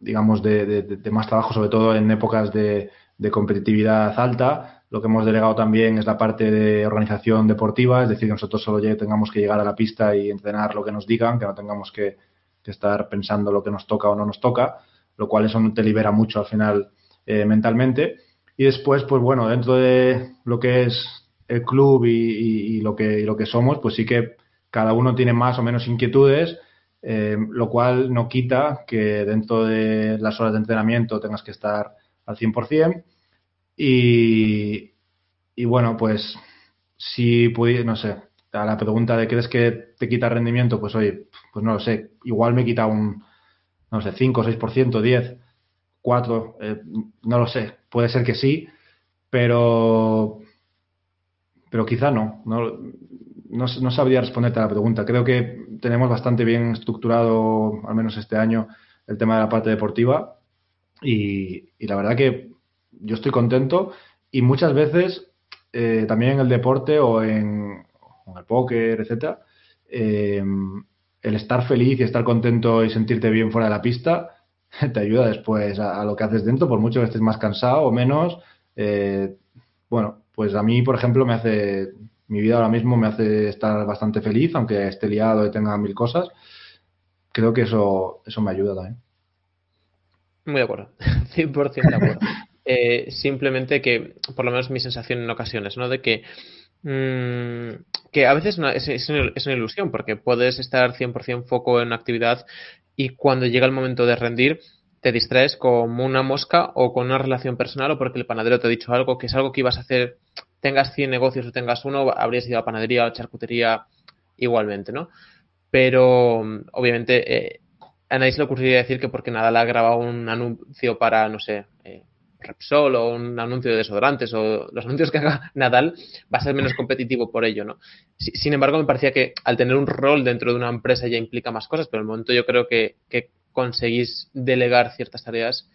digamos, de, más trabajo, sobre todo en épocas de, de, competitividad alta. Lo que hemos delegado también es la parte de organización deportiva, es decir, que nosotros solo tengamos que llegar a la pista y entrenar lo que nos digan, que no tengamos que, estar pensando lo que nos toca o no nos toca lo cual eso te libera mucho al final eh, mentalmente. Y después, pues bueno, dentro de lo que es el club y, lo, que, lo que somos, pues sí que cada uno tiene más o menos inquietudes, eh, lo cual no quita que dentro de las horas de entrenamiento tengas que estar al 100%. Y, y bueno, pues si no sé, a la pregunta de ¿crees que te quita rendimiento? Pues oye, pues no lo sé, igual me quita un no sé, 5, 6%, 10, 4, no lo sé, puede ser que sí, pero, pero quizá no. no. No, sabría responderte a la pregunta. Creo que tenemos bastante bien estructurado, al menos este año, el tema de la parte deportiva y, la verdad que yo estoy contento y muchas veces eh, también en el deporte o en, el póker, etcétera, eh, el estar feliz y estar contento y sentirte bien fuera de la pista te ayuda después a, lo que haces dentro, por mucho que estés más cansado o menos. Eh, bueno, pues a mí, por ejemplo, me hace, mi vida ahora mismo me hace estar bastante feliz, aunque esté liado y tenga mil cosas. Creo que eso, eso me ayuda también. Muy de acuerdo, 100% de acuerdo. Eh, simplemente que, por lo menos mi sensación en ocasiones, ¿no? De que Mm, que a veces es, una ilusión, porque puedes estar 100% foco en una actividad y cuando llega el momento de rendir, te distraes como una mosca o con una relación personal o porque el panadero te ha dicho algo que es algo que ibas a hacer, tengas 100 negocios o tengas uno, habrías ido a panadería o charcutería igualmente, ¿no? Pero obviamente eh, a nadie se le ocurriría decir que porque nada le ha grabado un anuncio para, no sé, eh, Repsol o un anuncio de desodorantes o los anuncios que haga Nadal va a ser menos competitivo por ello, ¿no? Sin embargo, me parecía que al tener un rol dentro de una empresa ya implica más cosas, pero en el momento yo creo que, conseguís delegar ciertas tareas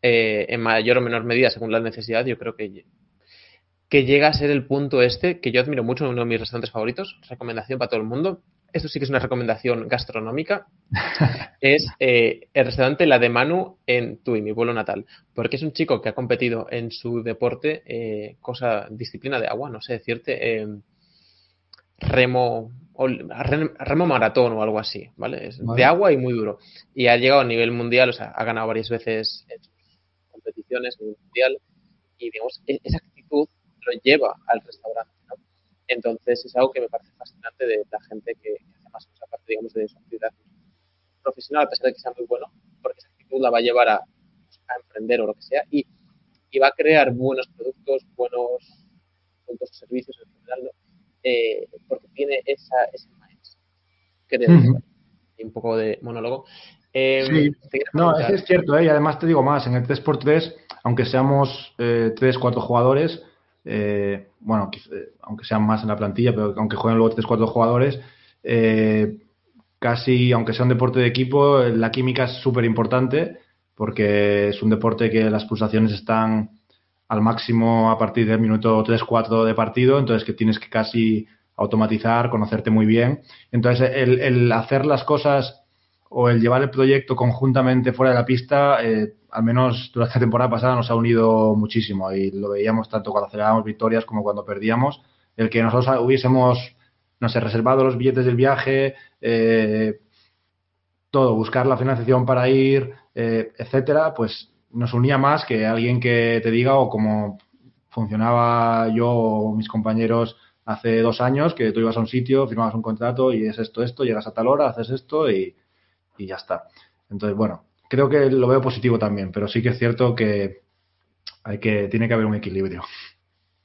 eh, en mayor o menor medida según la necesidad, yo creo que, que llega a ser el punto este que yo admiro mucho, uno de mis restaurantes favoritos, recomendación para todo el mundo, esto sí que es una recomendación gastronómica, es eh, el restaurante La de Manu en Tui, mi pueblo natal, porque es un chico que ha competido en su deporte, eh, cosa, disciplina de agua, no sé decirte, eh, remo, remo maratón o algo así, ¿vale? Es de agua y muy duro. Y ha llegado a nivel mundial, o sea, ha ganado varias veces competiciones a nivel mundial. Y, digamos, e-, esa actitud lo lleva al restaurante entonces es algo que me parece fascinante de la gente que, hace más cosas aparte, digamos, de su actividad profesional, a pesar de que sea muy bueno, porque esa actitud la va a llevar a, emprender o lo que sea y, va a crear buenos productos, buenos productos o servicios en general, eh, porque tiene esa, ese mindset. un poco de monólogo. Eh, sí, no, es cierto, ¿eh? y además te digo más, en el 3x3, aunque seamos eh, 3, 4 jugadores, eh, bueno, eh, aunque sean más en la plantilla, pero aunque jueguen luego 3-4 jugadores, eh, casi, aunque sea un deporte de equipo, la química es súper importante porque es un deporte que las pulsaciones están al máximo a partir del minuto 3-4 de partido, entonces que tienes que casi automatizar, conocerte muy bien. Entonces, el, hacer las cosas o el llevar el proyecto conjuntamente fuera de la pista eh, al menos durante la temporada pasada nos ha unido muchísimo y lo veíamos tanto cuando celebrábamos victorias como cuando perdíamos. El que nosotros hubiésemos, no sé, reservado los billetes del viaje, eh, todo, buscar la financiación para ir, eh, etcétera, pues nos unía más que alguien que te diga o como funcionaba yo o mis compañeros hace dos años, que tú ibas a un sitio, firmabas un contrato y es esto, esto, llegas a tal hora, haces esto y, y ya está. Entonces, bueno, creo que lo veo positivo también, pero sí que es cierto que hay que, tiene que haber un equilibrio,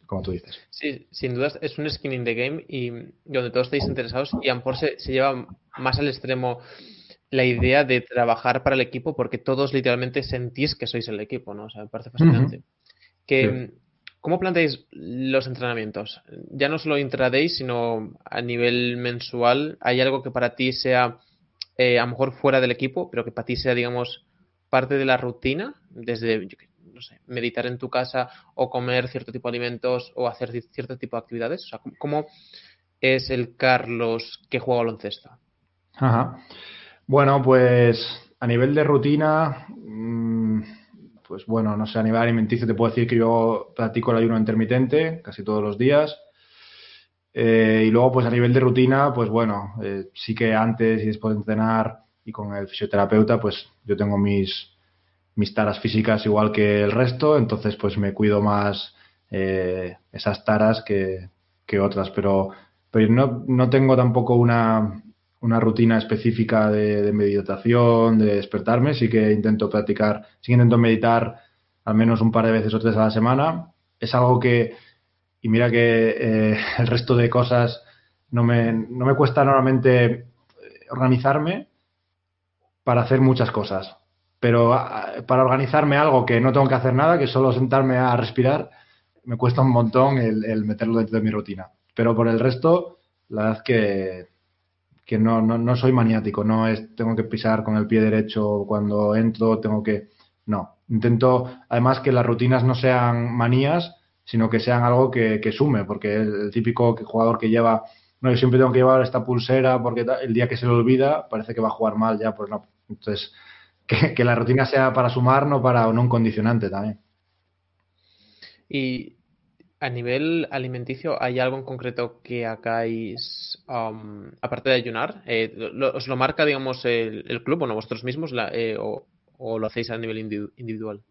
como tú dices. Sí, sin duda es un skin in the game y donde todos estáis interesados y a lo mejor se, se lleva más al extremo la idea de trabajar para el equipo porque todos literalmente sentís que sois el equipo, ¿no? O sea, me parece fascinante. que, ¿Cómo planteáis los entrenamientos? Ya no solo intraday, sino a nivel mensual. ¿Hay algo que para ti sea eh, a lo mejor fuera del equipo, pero que para ti sea, digamos, parte de la rutina? Desde, no sé, meditar en tu casa o comer cierto tipo de alimentos o hacer cierto tipo de actividades. O sea, ¿cómo es el Carlos que juega baloncesto? Ajá. Bueno, pues a nivel de rutina, mm, pues bueno, no sé, a nivel alimenticio te puedo decir que yo practico el ayuno intermitente casi todos los días. Eh, y luego, pues a nivel de rutina, pues bueno, eh, sí que antes y después de entrenar y con el fisioterapeuta, pues yo tengo mis, mis taras físicas igual que el resto, entonces pues me cuido más eh, esas taras que, que otras, pero, pero no, no tengo tampoco una, una rutina específica de, meditación, de despertarme, sí que intento practicar, sí que intento meditar al menos un par de veces o tres a la semana. Es algo que, y mira que eh, el resto de cosas no me, no me cuesta normalmente eh, organizarme para hacer muchas cosas. Pero para organizarme algo que no tengo que hacer nada, que solo sentarme a respirar, me cuesta un montón el, el meterlo dentro de mi rutina. Pero por el resto, la verdad es que que no, no, no soy maniático, no es tengo que pisar con el pie derecho cuando entro, tengo que... No, intento además que las rutinas no sean manías, sino que sean algo que, que sume, porque el, típico jugador que lleva, no, yo siempre tengo que llevar esta pulsera porque el día que se le olvida parece que va a jugar mal ya, pues no. Entonces, que, que la rutina sea para sumar, no para no un condicionante también. Y a nivel alimenticio, ¿hay algo en concreto que hagáis, um, aparte de ayunar? Eh, ¿Os lo marca, digamos, el, club, o no vosotros mismos, eh, o, lo hacéis a nivel individual?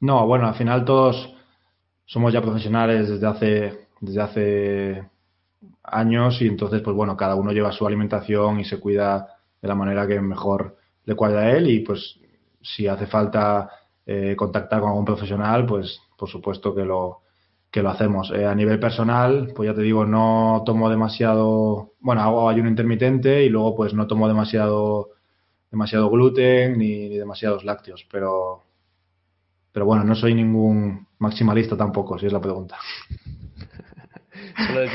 No, bueno, al final todos somos ya profesionales desde hace, desde hace años y entonces, pues bueno, cada uno lleva su alimentación y se cuida de la manera que mejor le cuadra a él y pues si hace falta eh, contactar con algún profesional, pues por supuesto que lo que lo hacemos. Eh, a nivel personal, pues ya te digo, no tomo demasiado, bueno, hago ayuno intermitente y luego pues no tomo demasiado, demasiado gluten ni, demasiados lácteos, pero, pero bueno, no soy ningún maximalista tampoco, si es la pregunta. Solo de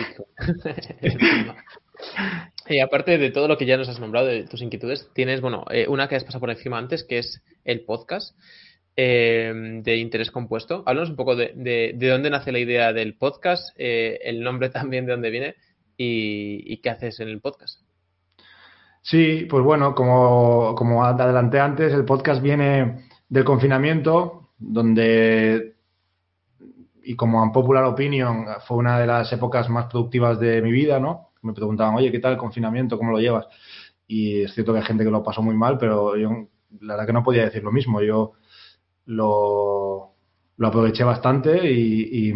Y aparte de todo lo que ya nos has nombrado, de tus inquietudes, tienes, bueno, eh, una que has pasado por encima antes, que es el podcast. Em, de interés compuesto. Háblanos un poco de, de, dónde nace la idea del podcast, eh, el nombre también de dónde viene y, qué haces en el podcast. Sí, pues bueno, como, como adelanté antes, el podcast viene del confinamiento, donde, y como en popular opinion, fue una de las épocas más productivas de mi vida, ¿no? Me preguntaban, oye, ¿qué tal el confinamiento? ¿Cómo lo llevas? Y es cierto que hay gente que lo pasó muy mal, pero yo la verdad que no podía decir lo mismo. Yo lo, lo aproveché bastante y,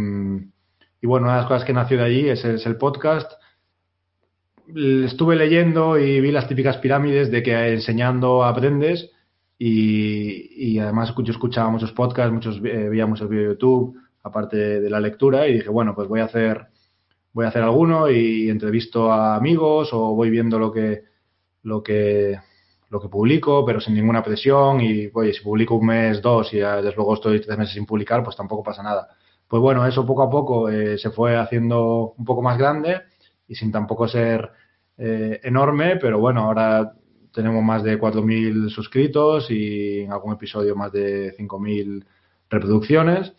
bueno, una de las cosas que nació de allí es, el podcast. Estuve leyendo y vi las típicas pirámides de que enseñando aprendes y, además yo escuchaba muchos podcasts, muchos eh, veía muchos vídeos de YouTube, aparte de la lectura y dije, bueno, pues voy a hacer voy a hacer alguno y entrevisto a amigos o voy viendo lo que lo que lo que publico, pero sin ninguna presión y, oye, si publico un mes, dos y desde luego estoy tres meses sin publicar, pues tampoco pasa nada. Pues bueno, eso poco a poco eh, se fue haciendo un poco más grande y sin tampoco ser eh, enorme, pero bueno, ahora tenemos más de 4.000 suscritos y en algún episodio más de 5.000 reproducciones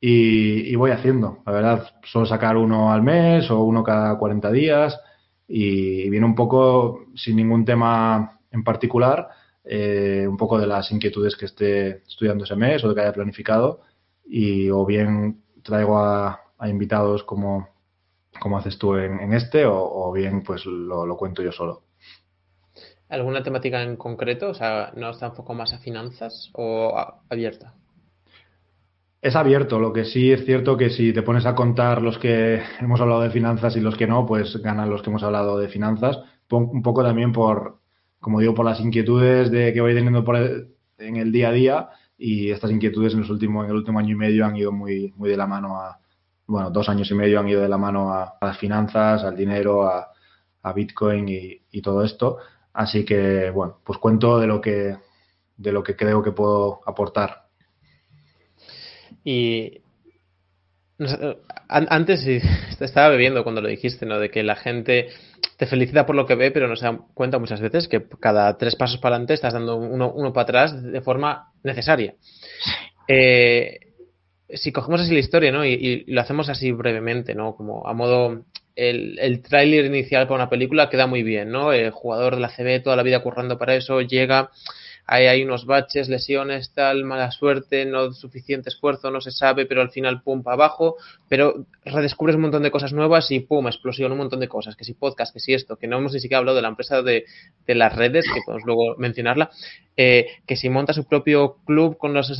y, voy haciendo, la verdad, solo sacar uno al mes o uno cada 40 días y viene un poco sin ningún tema en particular, eh, un poco de las inquietudes que esté estudiando ese mes o de que haya planificado y o bien traigo a, invitados como, como haces tú en, este o, bien pues lo, cuento yo solo. ¿Alguna temática en concreto? O sea, ¿no está enfocado más a finanzas o abierta? Es abierto, lo que sí es cierto que si te pones a contar los que hemos hablado de finanzas y los que no, pues ganan los que hemos hablado de finanzas, un poco también por, como digo, por las inquietudes de que voy teniendo por en el día a día y estas inquietudes en, los últimos, en el último año y medio han ido muy, muy de la mano a, bueno, dos años y medio han ido de la mano a, las finanzas, al dinero, a, Bitcoin y, todo esto. Así que, bueno, pues cuento de lo que, de lo que creo que puedo aportar. Y antes estaba bebiendo cuando lo dijiste, ¿no? De que la gente te felicita por lo que ve, pero no se da cuenta muchas veces que cada tres pasos para adelante estás dando uno, uno para atrás de forma necesaria. Eh, si cogemos así la historia, ¿no? Y, lo hacemos así brevemente, ¿no? Como a modo. El, el tráiler inicial para una película queda muy bien, ¿no? El jugador de la CB toda la vida currando para eso, llega, ahí hay unos baches, lesiones, tal, mala suerte, no suficiente esfuerzo, no se sabe, pero al final pum para abajo, pero redescubres un montón de cosas nuevas y pum, explosión, un montón de cosas, que si podcast, que si esto, que no hemos ni siquiera hablado de la empresa de, de las redes, que podemos luego mencionarla, eh, que si monta su propio club con los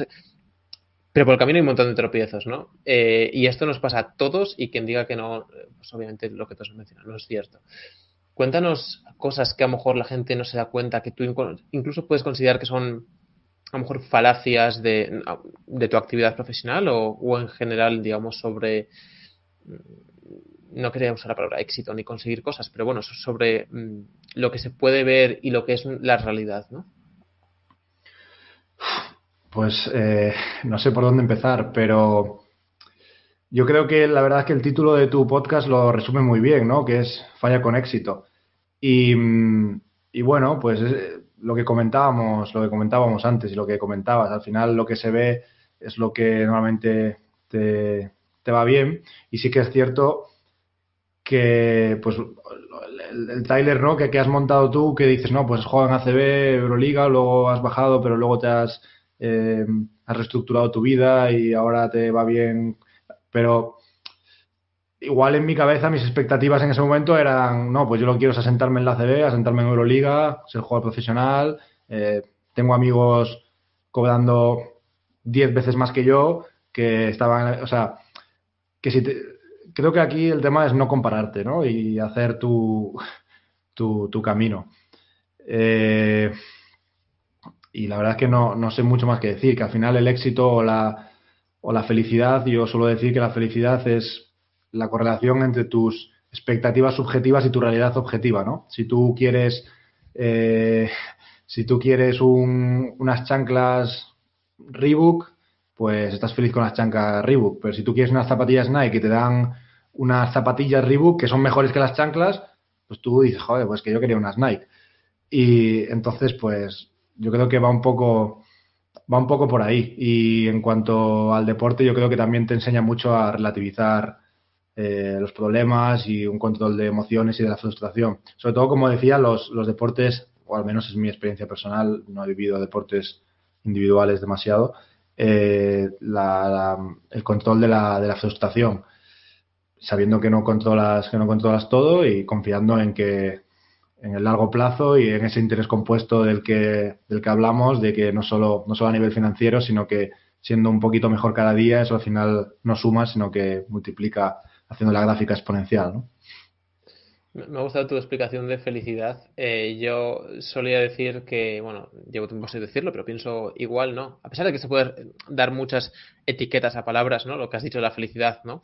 pero por el camino hay un montón de tropiezos, ¿no? Eh, y esto nos pasa a todos y quien diga que no, pues obviamente lo que todos mencionan no es cierto. Cuéntanos cosas que a lo mejor la gente no se da cuenta, que tú incluso puedes considerar que son a lo mejor falacias de, tu actividad profesional o, en general, digamos, sobre, no quería usar la palabra éxito ni conseguir cosas, pero bueno, sobre mm, lo que se puede ver y lo que es la realidad, ¿no? Pues eh, no sé por dónde empezar, pero yo creo que la verdad es que el título de tu podcast lo resume muy bien, ¿no? Que es Falla con éxito. Y, mm, bueno, pues lo que comentábamos, lo que comentábamos antes y lo que comentabas, al final lo que se ve es lo que normalmente te, va bien. Y sí que es cierto que pues el, el trailer ¿no? que, que, has montado tú, que dices, no, pues juegan ACB, Euroliga, luego has bajado, pero luego te has eh, has reestructurado tu vida y ahora te va bien, pero igual en mi cabeza mis expectativas en ese momento eran, no, pues yo lo quiero es asentarme en la CB, asentarme en Euroliga, ser jugador profesional, eh, tengo amigos cobrando 10 veces más que yo, que estaban, o sea, que si creo que aquí el tema es no compararte, ¿no? Y hacer tu, tu, tu camino. Eh, y la verdad es que no, no, sé mucho más que decir, que al final el éxito o la, o la felicidad, yo suelo decir que la felicidad es la correlación entre tus expectativas subjetivas y tu realidad objetiva, ¿no? Si tú quieres, eh, si tú quieres un, unas chanclas Reebok, pues estás feliz con las chanclas Reebok. Pero si tú quieres unas zapatillas Nike y te dan unas zapatillas Reebok que son mejores que las chanclas, pues tú dices, joder, pues que yo quería unas Nike. Y entonces, pues yo creo que va un poco va un poco por ahí. Y en cuanto al deporte, yo creo que también te enseña mucho a relativizar eh, los problemas y un control de emociones y de la frustración. Sobre todo, como decía, los, los deportes, o al menos es mi experiencia personal, no he vivido deportes individuales demasiado, eh, el control de la, de la frustración, sabiendo que no controlas, que no controlas todo y confiando en que en el largo plazo y en ese interés compuesto del que, del que hablamos, de que no solo, no solo a nivel financiero, sino que siendo un poquito mejor cada día, eso al final no suma, sino que multiplica haciendo la gráfica exponencial. ¿no? Me ha gustado tu explicación de felicidad. Eh, yo solía decir que, bueno, llevo tiempo sin decirlo, pero pienso igual, ¿no? A pesar de que se puede dar muchas etiquetas a palabras, ¿no? Lo que has dicho de la felicidad, ¿no?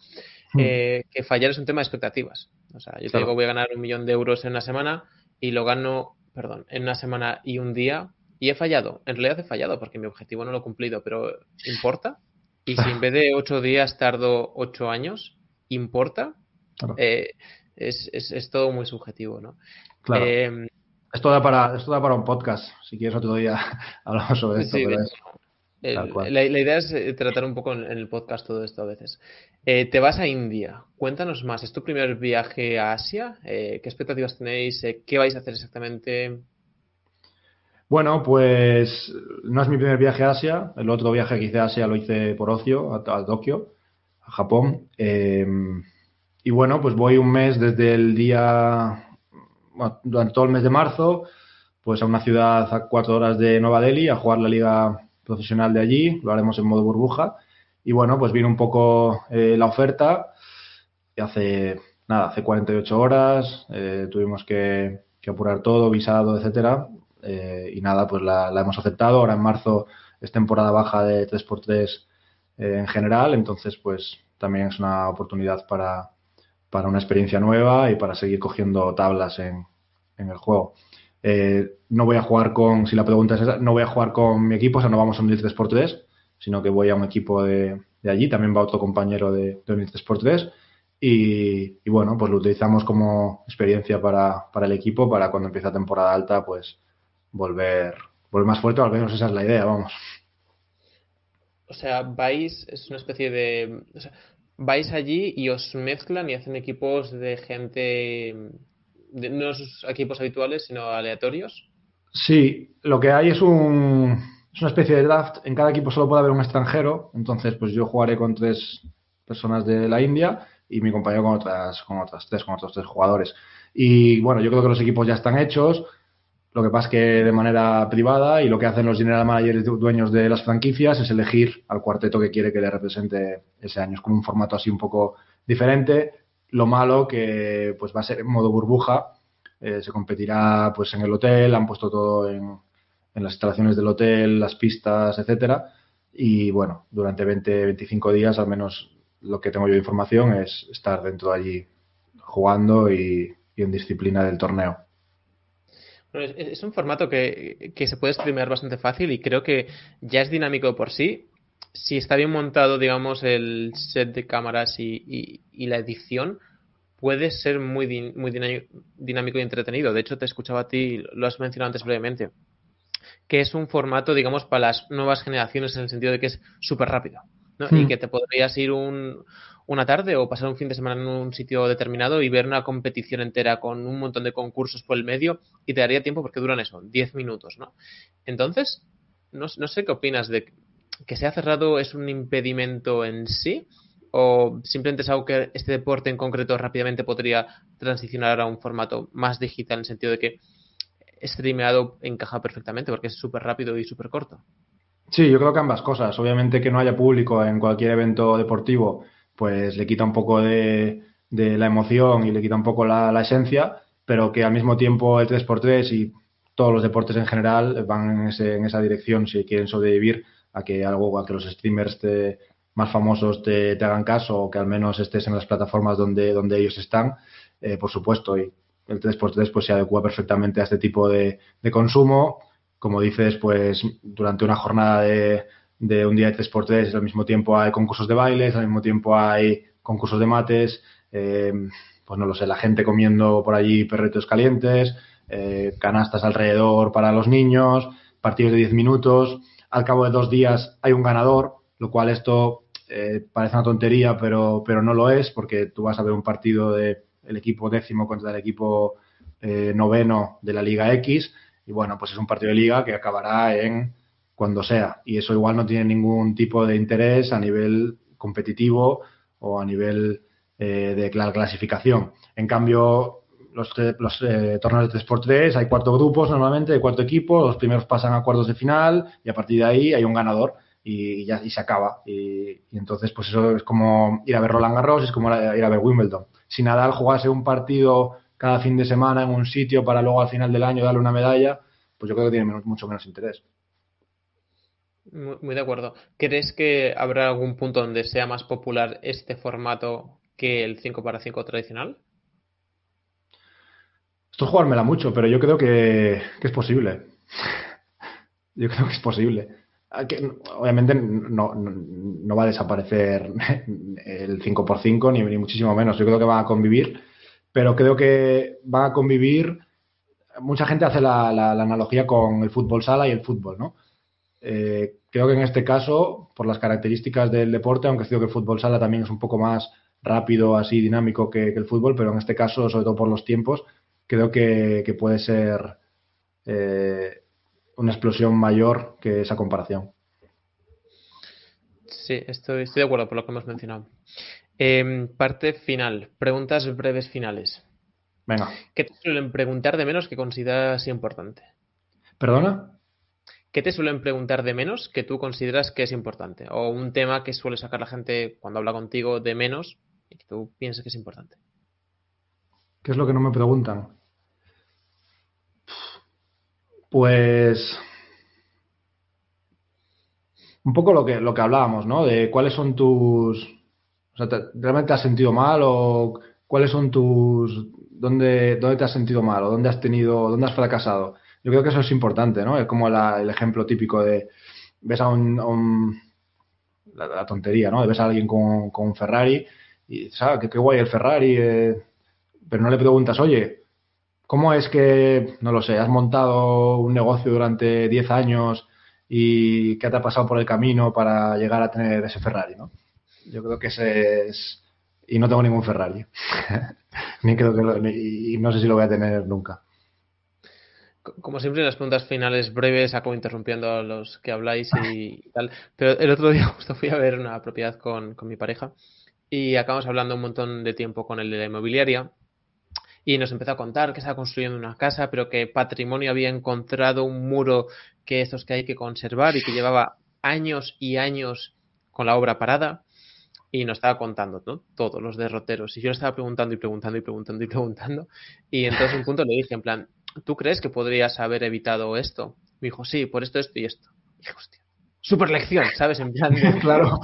Hmm. Eh, que fallar es un tema de expectativas. O sea, yo te digo, voy a ganar un millón de euros en una semana y lo gano, perdón, en una semana y un día y he fallado. En realidad he fallado porque mi objetivo no lo he cumplido, pero ¿importa? Y si en vez de ocho días tardo ocho años, ¿importa? Eh, es, es, todo muy subjetivo, ¿no? Claro. Eh, esto, da para, esto da para un podcast. Si quieres otro día hablamos sobre esto. la, idea es eh, tratar un poco en, el podcast todo esto a veces. Eh, te vas a India. Cuéntanos más. ¿Es tu primer viaje a Asia? ¿Qué expectativas tenéis? ¿Qué vais a hacer exactamente? Bueno, pues no es mi primer viaje a Asia. El otro viaje que hice a Asia lo hice por ocio, a, a Tokio, a Japón. Y bueno, pues voy un mes desde el día, durante todo el mes de marzo, pues a una ciudad a cuatro horas de Nueva Delhi a jugar la liga profesional de allí, lo haremos en modo burbuja. Y bueno, pues vino un poco eh, la oferta hace, nada, hace 48 horas, eh, tuvimos que, apurar todo, visado, etcétera. Eh, y nada, pues la, hemos aceptado. Ahora en marzo es temporada baja de 3x3 eh, en general, entonces pues también es una oportunidad para, para una experiencia nueva y para seguir cogiendo tablas en, en el juego. Eh, no voy a jugar con, si la pregunta es esa, no voy a jugar con mi equipo, o sea, no vamos a un 3x3, sino que voy a un equipo de, de allí, también va otro compañero de, de un 3x3 y, y, bueno, pues lo utilizamos como experiencia para, para el equipo, para cuando empieza temporada alta, pues volver, volver más fuerte, al menos esa es la idea, vamos. O sea, vais, es una especie de... O sea, vais allí y os mezclan y hacen equipos de gente de, no equipos habituales, sino aleatorios. Sí, lo que hay es un, es una especie de draft. En cada equipo solo puede haber un extranjero. Entonces, pues yo jugaré con tres personas de la India y mi compañero con otras, con otras tres, con otros tres jugadores. Y bueno, yo creo que los equipos ya están hechos. Lo que pasa es que de manera privada y lo que hacen los general managers dueños de las franquicias es elegir al cuarteto que quiere que le represente ese año. Es como un formato así un poco diferente. Lo malo que pues va a ser en modo burbuja. Eh, se competirá pues en el hotel, han puesto todo en, en las instalaciones del hotel, las pistas, etcétera. Y bueno, durante 20, 25 días, al menos lo que tengo yo de información, es estar dentro de allí jugando y, y en disciplina del torneo. Es, es, un formato que, que, se puede streamear bastante fácil y creo que ya es dinámico por sí. Si está bien montado, digamos, el set de cámaras y, y, y la edición, puede ser muy, din muy dinámico y entretenido. De hecho, te escuchaba a ti, lo has mencionado antes brevemente, que es un formato, digamos, para las nuevas generaciones en el sentido de que es súper rápido. ¿no? Mm. Y que te podrías ir un, una tarde o pasar un fin de semana en un sitio determinado y ver una competición entera con un montón de concursos por el medio y te daría tiempo porque duran eso, 10 minutos, ¿no? Entonces, no, no, sé qué opinas de que sea cerrado es un impedimento en sí o simplemente es algo que este deporte en concreto rápidamente podría transicionar a un formato más digital en el sentido de que streameado encaja perfectamente porque es súper rápido y súper corto. Sí, yo creo que ambas cosas. Obviamente que no haya público en cualquier evento deportivo pues le quita un poco de, de la emoción y le quita un poco la, la, esencia, pero que al mismo tiempo el 3x3 y todos los deportes en general van en, ese, en esa dirección si quieren sobrevivir a que algo, a que los streamers más famosos te, te, hagan caso o que al menos estés en las plataformas donde, donde ellos están, eh, por supuesto, y el 3x3 pues se adecua perfectamente a este tipo de, de consumo. Como dices, pues durante una jornada de, de un día de 3x3 al mismo tiempo hay concursos de bailes, al mismo tiempo hay concursos de mates, eh, pues no lo sé, la gente comiendo por allí perretos calientes, eh, canastas alrededor para los niños, partidos de 10 minutos, al cabo de dos días hay un ganador, lo cual esto eh, parece una tontería, pero, pero no lo es, porque tú vas a ver un partido del de equipo décimo contra el equipo eh, noveno de la Liga X, y bueno, pues es un partido de liga que acabará en cuando sea. Y eso igual no tiene ningún tipo de interés a nivel competitivo o a nivel eh, de la clasificación. En cambio, los, los eh, torneos de 3x3 hay cuatro grupos normalmente, de cuatro equipos, los primeros pasan a cuartos de final y a partir de ahí hay un ganador y ya y se acaba. Y, y, entonces, pues eso es como ir a ver Roland Garros, es como ir a ver Wimbledon. Si Nadal jugase un partido cada fin de semana en un sitio para luego al final del año darle una medalla, pues yo creo que tiene menos, mucho menos interés. Muy de acuerdo. ¿Crees que habrá algún punto donde sea más popular este formato que el 5 para 5 tradicional? Esto es jugármela mucho, pero yo creo que, es posible. yo creo que es posible. Ah, obviamente no, va a desaparecer el 5x5, ni, ni muchísimo menos. Yo creo que van a convivir, pero creo que van a convivir. Mucha gente hace la, la analogía con el fútbol sala y el fútbol, ¿no? Eh, creo que en este caso, por las características del deporte, aunque creo que el fútbol sala también es un poco más rápido, así dinámico que, que el fútbol, pero en este caso, sobre todo por los tiempos, creo que, que puede ser eh, una explosión mayor que esa comparación. Sí, estoy, estoy de acuerdo por lo que hemos mencionado. Eh, parte final, preguntas breves finales. Venga. ¿Qué te suelen preguntar de menos que consideras importante? ¿Perdona? ¿Qué te suelen preguntar de menos que tú consideras que es importante? O un tema que suele sacar la gente cuando habla contigo de menos y que tú piensas que es importante. ¿Qué es lo que no me preguntan? Pues un poco lo que, lo que hablábamos, ¿no? De cuáles son tus... ¿realmente te has sentido mal o cuáles son tus... ¿Dónde, dónde te has sentido mal o dónde has tenido, dónde has fracasado? Yo creo que eso es importante, ¿no? Es como el ejemplo típico de ves a un, la, tontería, ¿no? Ves a alguien con, con un Ferrari y sabes ah, qué, guay el Ferrari, eh", pero no le preguntas, oye, ¿cómo es que, no lo sé, has montado un negocio durante 10 años y qué te ha pasado por el camino para llegar a tener ese Ferrari, ¿no? Yo creo que ese es... Y no tengo ningún Ferrari. Ni creo que y no sé si lo voy a tener nunca. Como siempre, en las preguntas finales breves, acabo interrumpiendo a los que habláis y tal. Pero el otro día justo fui a ver una propiedad con, con mi pareja y acabamos hablando un montón de tiempo con el de la inmobiliaria y nos empezó a contar que estaba construyendo una casa, pero que Patrimonio había encontrado un muro que estos que hay que conservar y que llevaba años y años con la obra parada y nos estaba contando todos los derroteros. Y yo le estaba preguntando y preguntando y preguntando y preguntando. Y entonces un punto le dije, en plan, ¿tú crees que podrías haber evitado esto? Me dijo, sí, por esto, esto y esto. Y dije, hostia, super lección, ¿sabes? En plan, claro.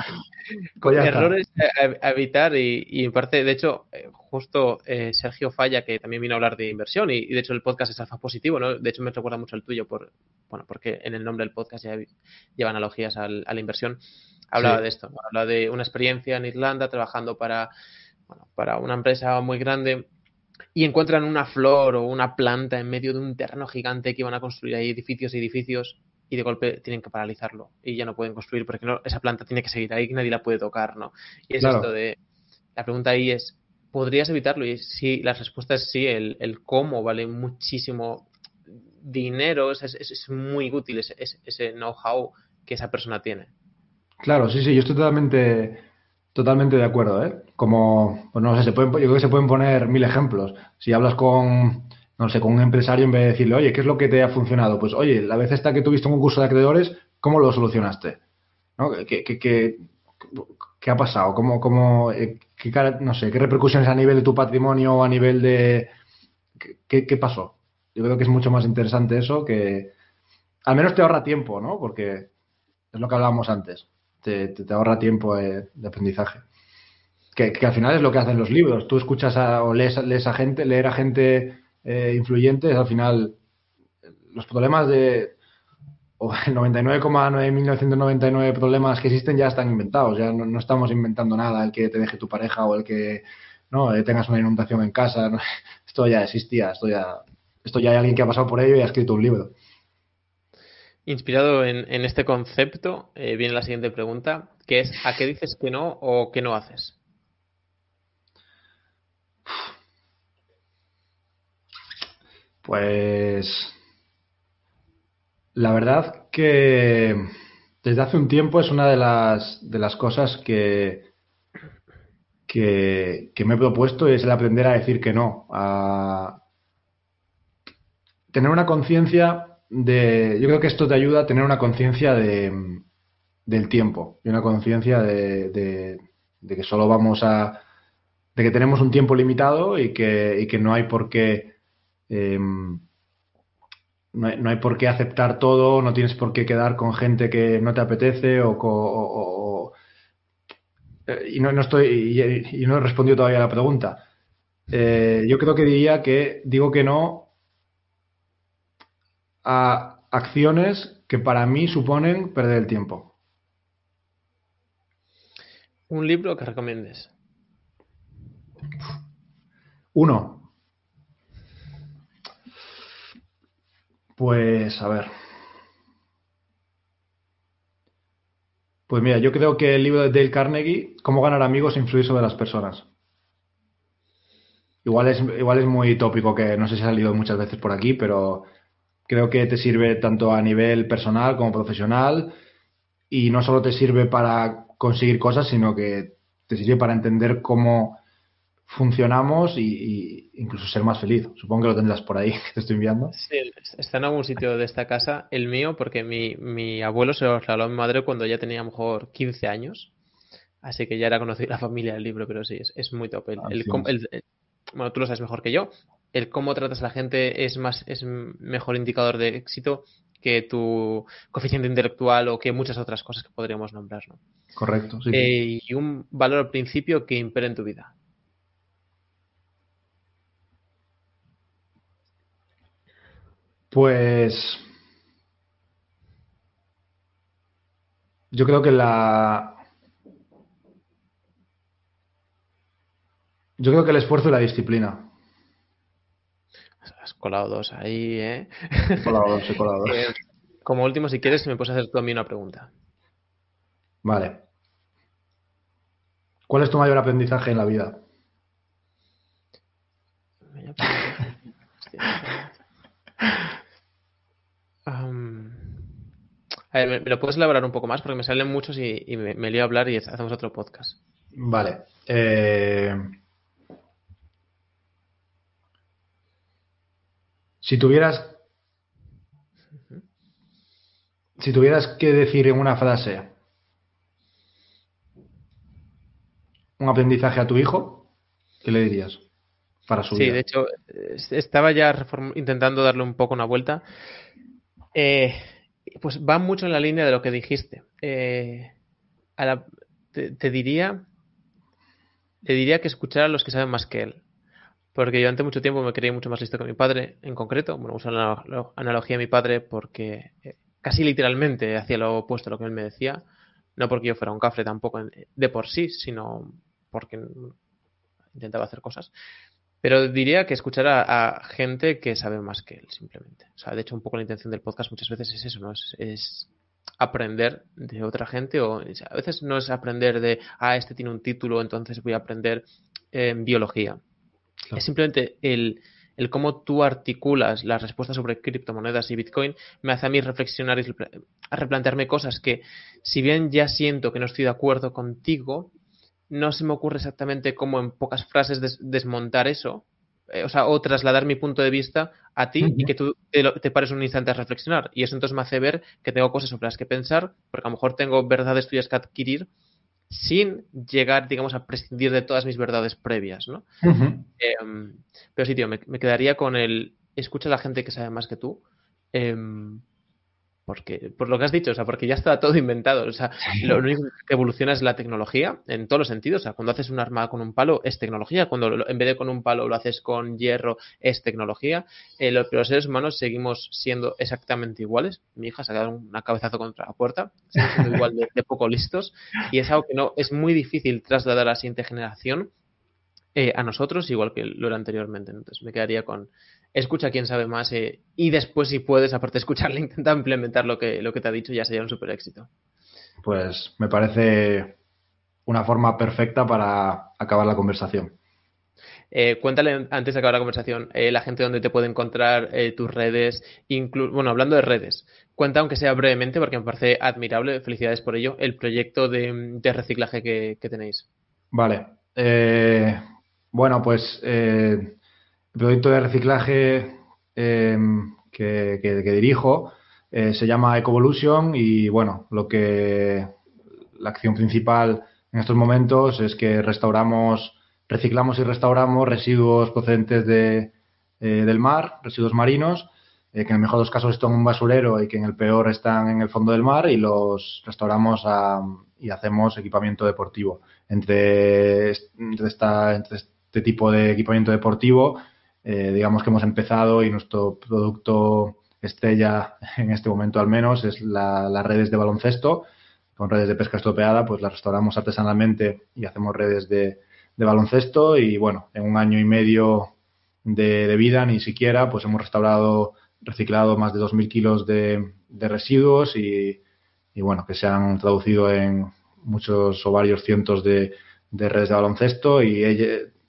errores a, evitar y, en parte, de hecho, eh, justo eh, Sergio Falla, que también vino a hablar de inversión y, de hecho el podcast es alfa positivo, ¿no? De hecho me recuerda mucho al tuyo, por, bueno, porque en el nombre del podcast ya lleva analogías a la inversión. Hablaba de esto, hablaba de una experiencia en Irlanda trabajando para, bueno, para una empresa muy grande y encuentran una flor o una planta en medio de un terreno gigante que iban a construir ahí edificios y edificios y de golpe tienen que paralizarlo y ya no pueden construir porque no, esa planta tiene que seguir ahí y nadie la puede tocar, ¿no? Y es esto de, la pregunta ahí es, ¿podrías evitarlo? Y sí, la respuesta es sí, el, el cómo vale muchísimo dinero, es, es, muy útil ese, ese know-how que esa persona tiene. Claro, sí, sí, yo estoy totalmente, totalmente de acuerdo, ¿eh? Como, pues no sé, se pueden, yo creo que se pueden poner mil ejemplos. Si hablas con, no sé, con un empresario en vez de decirle, oye, ¿qué es lo que te ha funcionado? Pues, oye, la vez esta que tuviste un curso de acreedores, ¿cómo lo solucionaste? ¿No? ¿Qué, ha pasado? ¿Cómo, cómo, eh, qué, no sé, qué repercusiones a nivel de tu patrimonio o a nivel de... ¿Qué, ¿Qué pasó? Yo creo que es mucho más interesante eso que... Al menos te ahorra tiempo, ¿no? Porque es lo que hablábamos antes. Te, te, ahorra tiempo de, aprendizaje. Que, que, al final es lo que hacen los libros. Tú escuchas o lees, lees a gente, leer a gente eh, influyentes, al final los problemas de o el 99,9999 problemas que existen ya están inventados, ya no, estamos inventando nada, el que te deje tu pareja o el que no eh, tengas una inundación en casa, esto ya existía, esto ya, esto ya hay alguien que ha pasado por ello y ha escrito un libro. Inspirado en, este concepto, eh, viene la siguiente pregunta, que es ¿a qué dices que no o qué no haces? Pues la verdad que desde hace un tiempo es una de las, de las cosas que, que, me he propuesto es el aprender a decir que no, a tener una conciencia de, yo creo que esto te ayuda a tener una conciencia de, del tiempo y una conciencia de, de, que solo vamos a, de que tenemos un tiempo limitado y que, y que no hay por qué Em, no, hay, por qué aceptar todo, no tienes por qué quedar con gente que no te apetece o, eh, y no, estoy y, no he respondido todavía a la pregunta. Eh, yo creo que diría que digo que no a acciones que para mí suponen perder el tiempo. Un libro que recomiendes. Uno, Pues a ver. Pues mira, yo creo que el libro de Dale Carnegie, Cómo ganar amigos e influir sobre las personas. Igual es, igual es muy tópico, que no sé si ha salido muchas veces por aquí, pero creo que te sirve tanto a nivel personal como profesional y no solo te sirve para conseguir cosas, sino que te sirve para entender cómo funcionamos y, incluso ser más feliz. Supongo que lo tendrás por ahí, que te estoy enviando. Sí, está en algún sitio de esta casa, el mío, porque mi, mi abuelo se lo regaló a mi madre cuando ya tenía a lo mejor 15 años. Así que ya era conocida la familia del libro, pero sí, es, es muy top. Ah, el, bueno, tú lo sabes mejor que yo. El cómo tratas a la gente es más es mejor indicador de éxito que tu coeficiente intelectual o que muchas otras cosas que podríamos nombrar. ¿no? Correcto, sí. Eh, y un valor al principio que impere en tu vida. Pues yo creo que la yo creo que el esfuerzo y la disciplina. Has colado dos ahí, ¿eh? He colado dos, he colado dos. Eh, como último, si quieres, me puedes hacer tú a mí una pregunta. Vale. ¿Cuál es tu mayor aprendizaje en la vida? Um, a ver, ¿me, lo puedes elaborar un poco más? Porque me salen muchos y, y me, me lío a hablar y hacemos otro podcast. Vale. Eh, si tuvieras. Si tuvieras que decir en una frase un aprendizaje a tu hijo, ¿qué le dirías? Para su Sí, vida? de hecho, es- estaba ya intentando darle un poco una vuelta. Eh, pues va mucho en la línea de lo que dijiste. Eh, a la- te, te diría, te diría que escuchara a los que saben más que él. Porque yo durante mucho tiempo me creí mucho más listo que mi padre, en concreto. Bueno, uso la analogía de mi padre porque eh, casi literalmente hacía lo opuesto a lo que él me decía. No porque yo fuera un cafre tampoco en- de por sí, sino porque intentaba hacer cosas. Pero diría que escuchar a, gente que sabe más que él, simplemente. O sea, de hecho, un poco la intención del podcast muchas veces es eso, ¿no? Es, aprender de otra gente o a veces no es aprender de, ah, este tiene un título, entonces voy a aprender eh, biología. Claro. Es simplemente el, el cómo tú articulas las respuestas sobre criptomonedas y Bitcoin me hace a mí reflexionar y a replantearme cosas que, si bien ya siento que no estoy de acuerdo contigo, no se me ocurre exactamente cómo en pocas frases des- desmontar eso, eh, o sea, o trasladar mi punto de vista a ti y que tú te, lo- te pares un instante a reflexionar. Y eso entonces me hace ver que tengo cosas sobre las que pensar, porque a lo mejor tengo verdades tuyas que adquirir sin llegar, digamos, a prescindir de todas mis verdades previas, ¿no? Em, pero sí, tío, me, me quedaría con el escucha a la gente que sabe más que tú. em, porque, por lo que has dicho, o sea, porque ya está todo inventado. O sea, lo único que evoluciona es la tecnología en todos los sentidos. O sea, cuando haces un arma con un palo es tecnología. Cuando lo- en vez de con un palo lo haces con hierro es tecnología. Eh, los seres humanos seguimos siendo exactamente iguales. Mi hija se ha dado un cabezazo contra la puerta. Seguimos siendo igual de, de poco listos. Y es algo que no es muy difícil trasladar a la siguiente generación eh, a nosotros, igual que lo era anteriormente. Entonces me quedaría con escucha a quien sabe más eh, y después, si puedes, aparte de escucharle, intenta implementar lo que, lo que te ha dicho, ya sería un super éxito. Pues me parece una forma perfecta para acabar la conversación. Eh, cuéntale antes de acabar la conversación, eh, la gente donde te puede encontrar, eh, tus redes, inclu bueno, hablando de redes, cuenta aunque sea brevemente, porque me parece admirable, felicidades por ello, el proyecto de, de reciclaje que, que tenéis. Vale. Bueno, pues proyecto de reciclaje eh, que, dirijo eh, se llama Ecovolution y bueno, lo que la acción principal en estos momentos es que restauramos, reciclamos y restauramos residuos procedentes de, eh, del mar, residuos marinos, eh, que en el mejor de los casos están en un basurero y que en el peor están en el fondo del mar y los restauramos a- y hacemos equipamiento deportivo. Entre, entre esta, entre este tipo de equipamiento deportivo, eh, digamos que hemos empezado y nuestro producto estrella en este momento al menos es la- las redes de baloncesto. Con redes de pesca estropeada, pues las restauramos artesanalmente y hacemos redes de, baloncesto. Y bueno, en un año y medio de, vida, ni siquiera, pues hemos restaurado, reciclado más de 2.000 kilos de, residuos y, y bueno, que se han traducido en muchos o varios cientos de, de redes de baloncesto y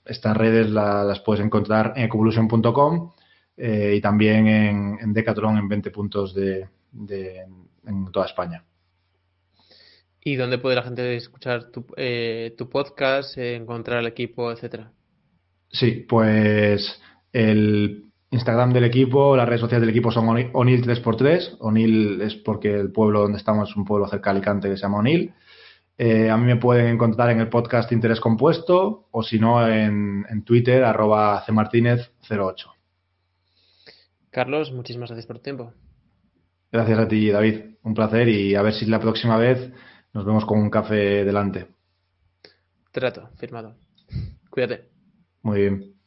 estas redes la- las puedes encontrar en ecovolution.com eh, y también en, en Decathlon en 20 puntos de, de- en toda España. ¿Y dónde puede la gente escuchar tu, eh, tu podcast, eh, encontrar el equipo, etcétera? Sí, pues el Instagram del equipo, las redes sociales del equipo son Oni- Onil 3x3. Onil es porque el pueblo donde estamos es un pueblo cerca de Alicante que se llama Onil. Eh, a mí me pueden encontrar en el podcast Interés Compuesto o si no en, en Twitter, arroba cmartinez08. Carlos, muchísimas gracias por tu tiempo. Gracias a ti, David. Un placer y a ver si la próxima vez nos vemos con un café delante. Trato, firmado. Cuídate. Muy bien.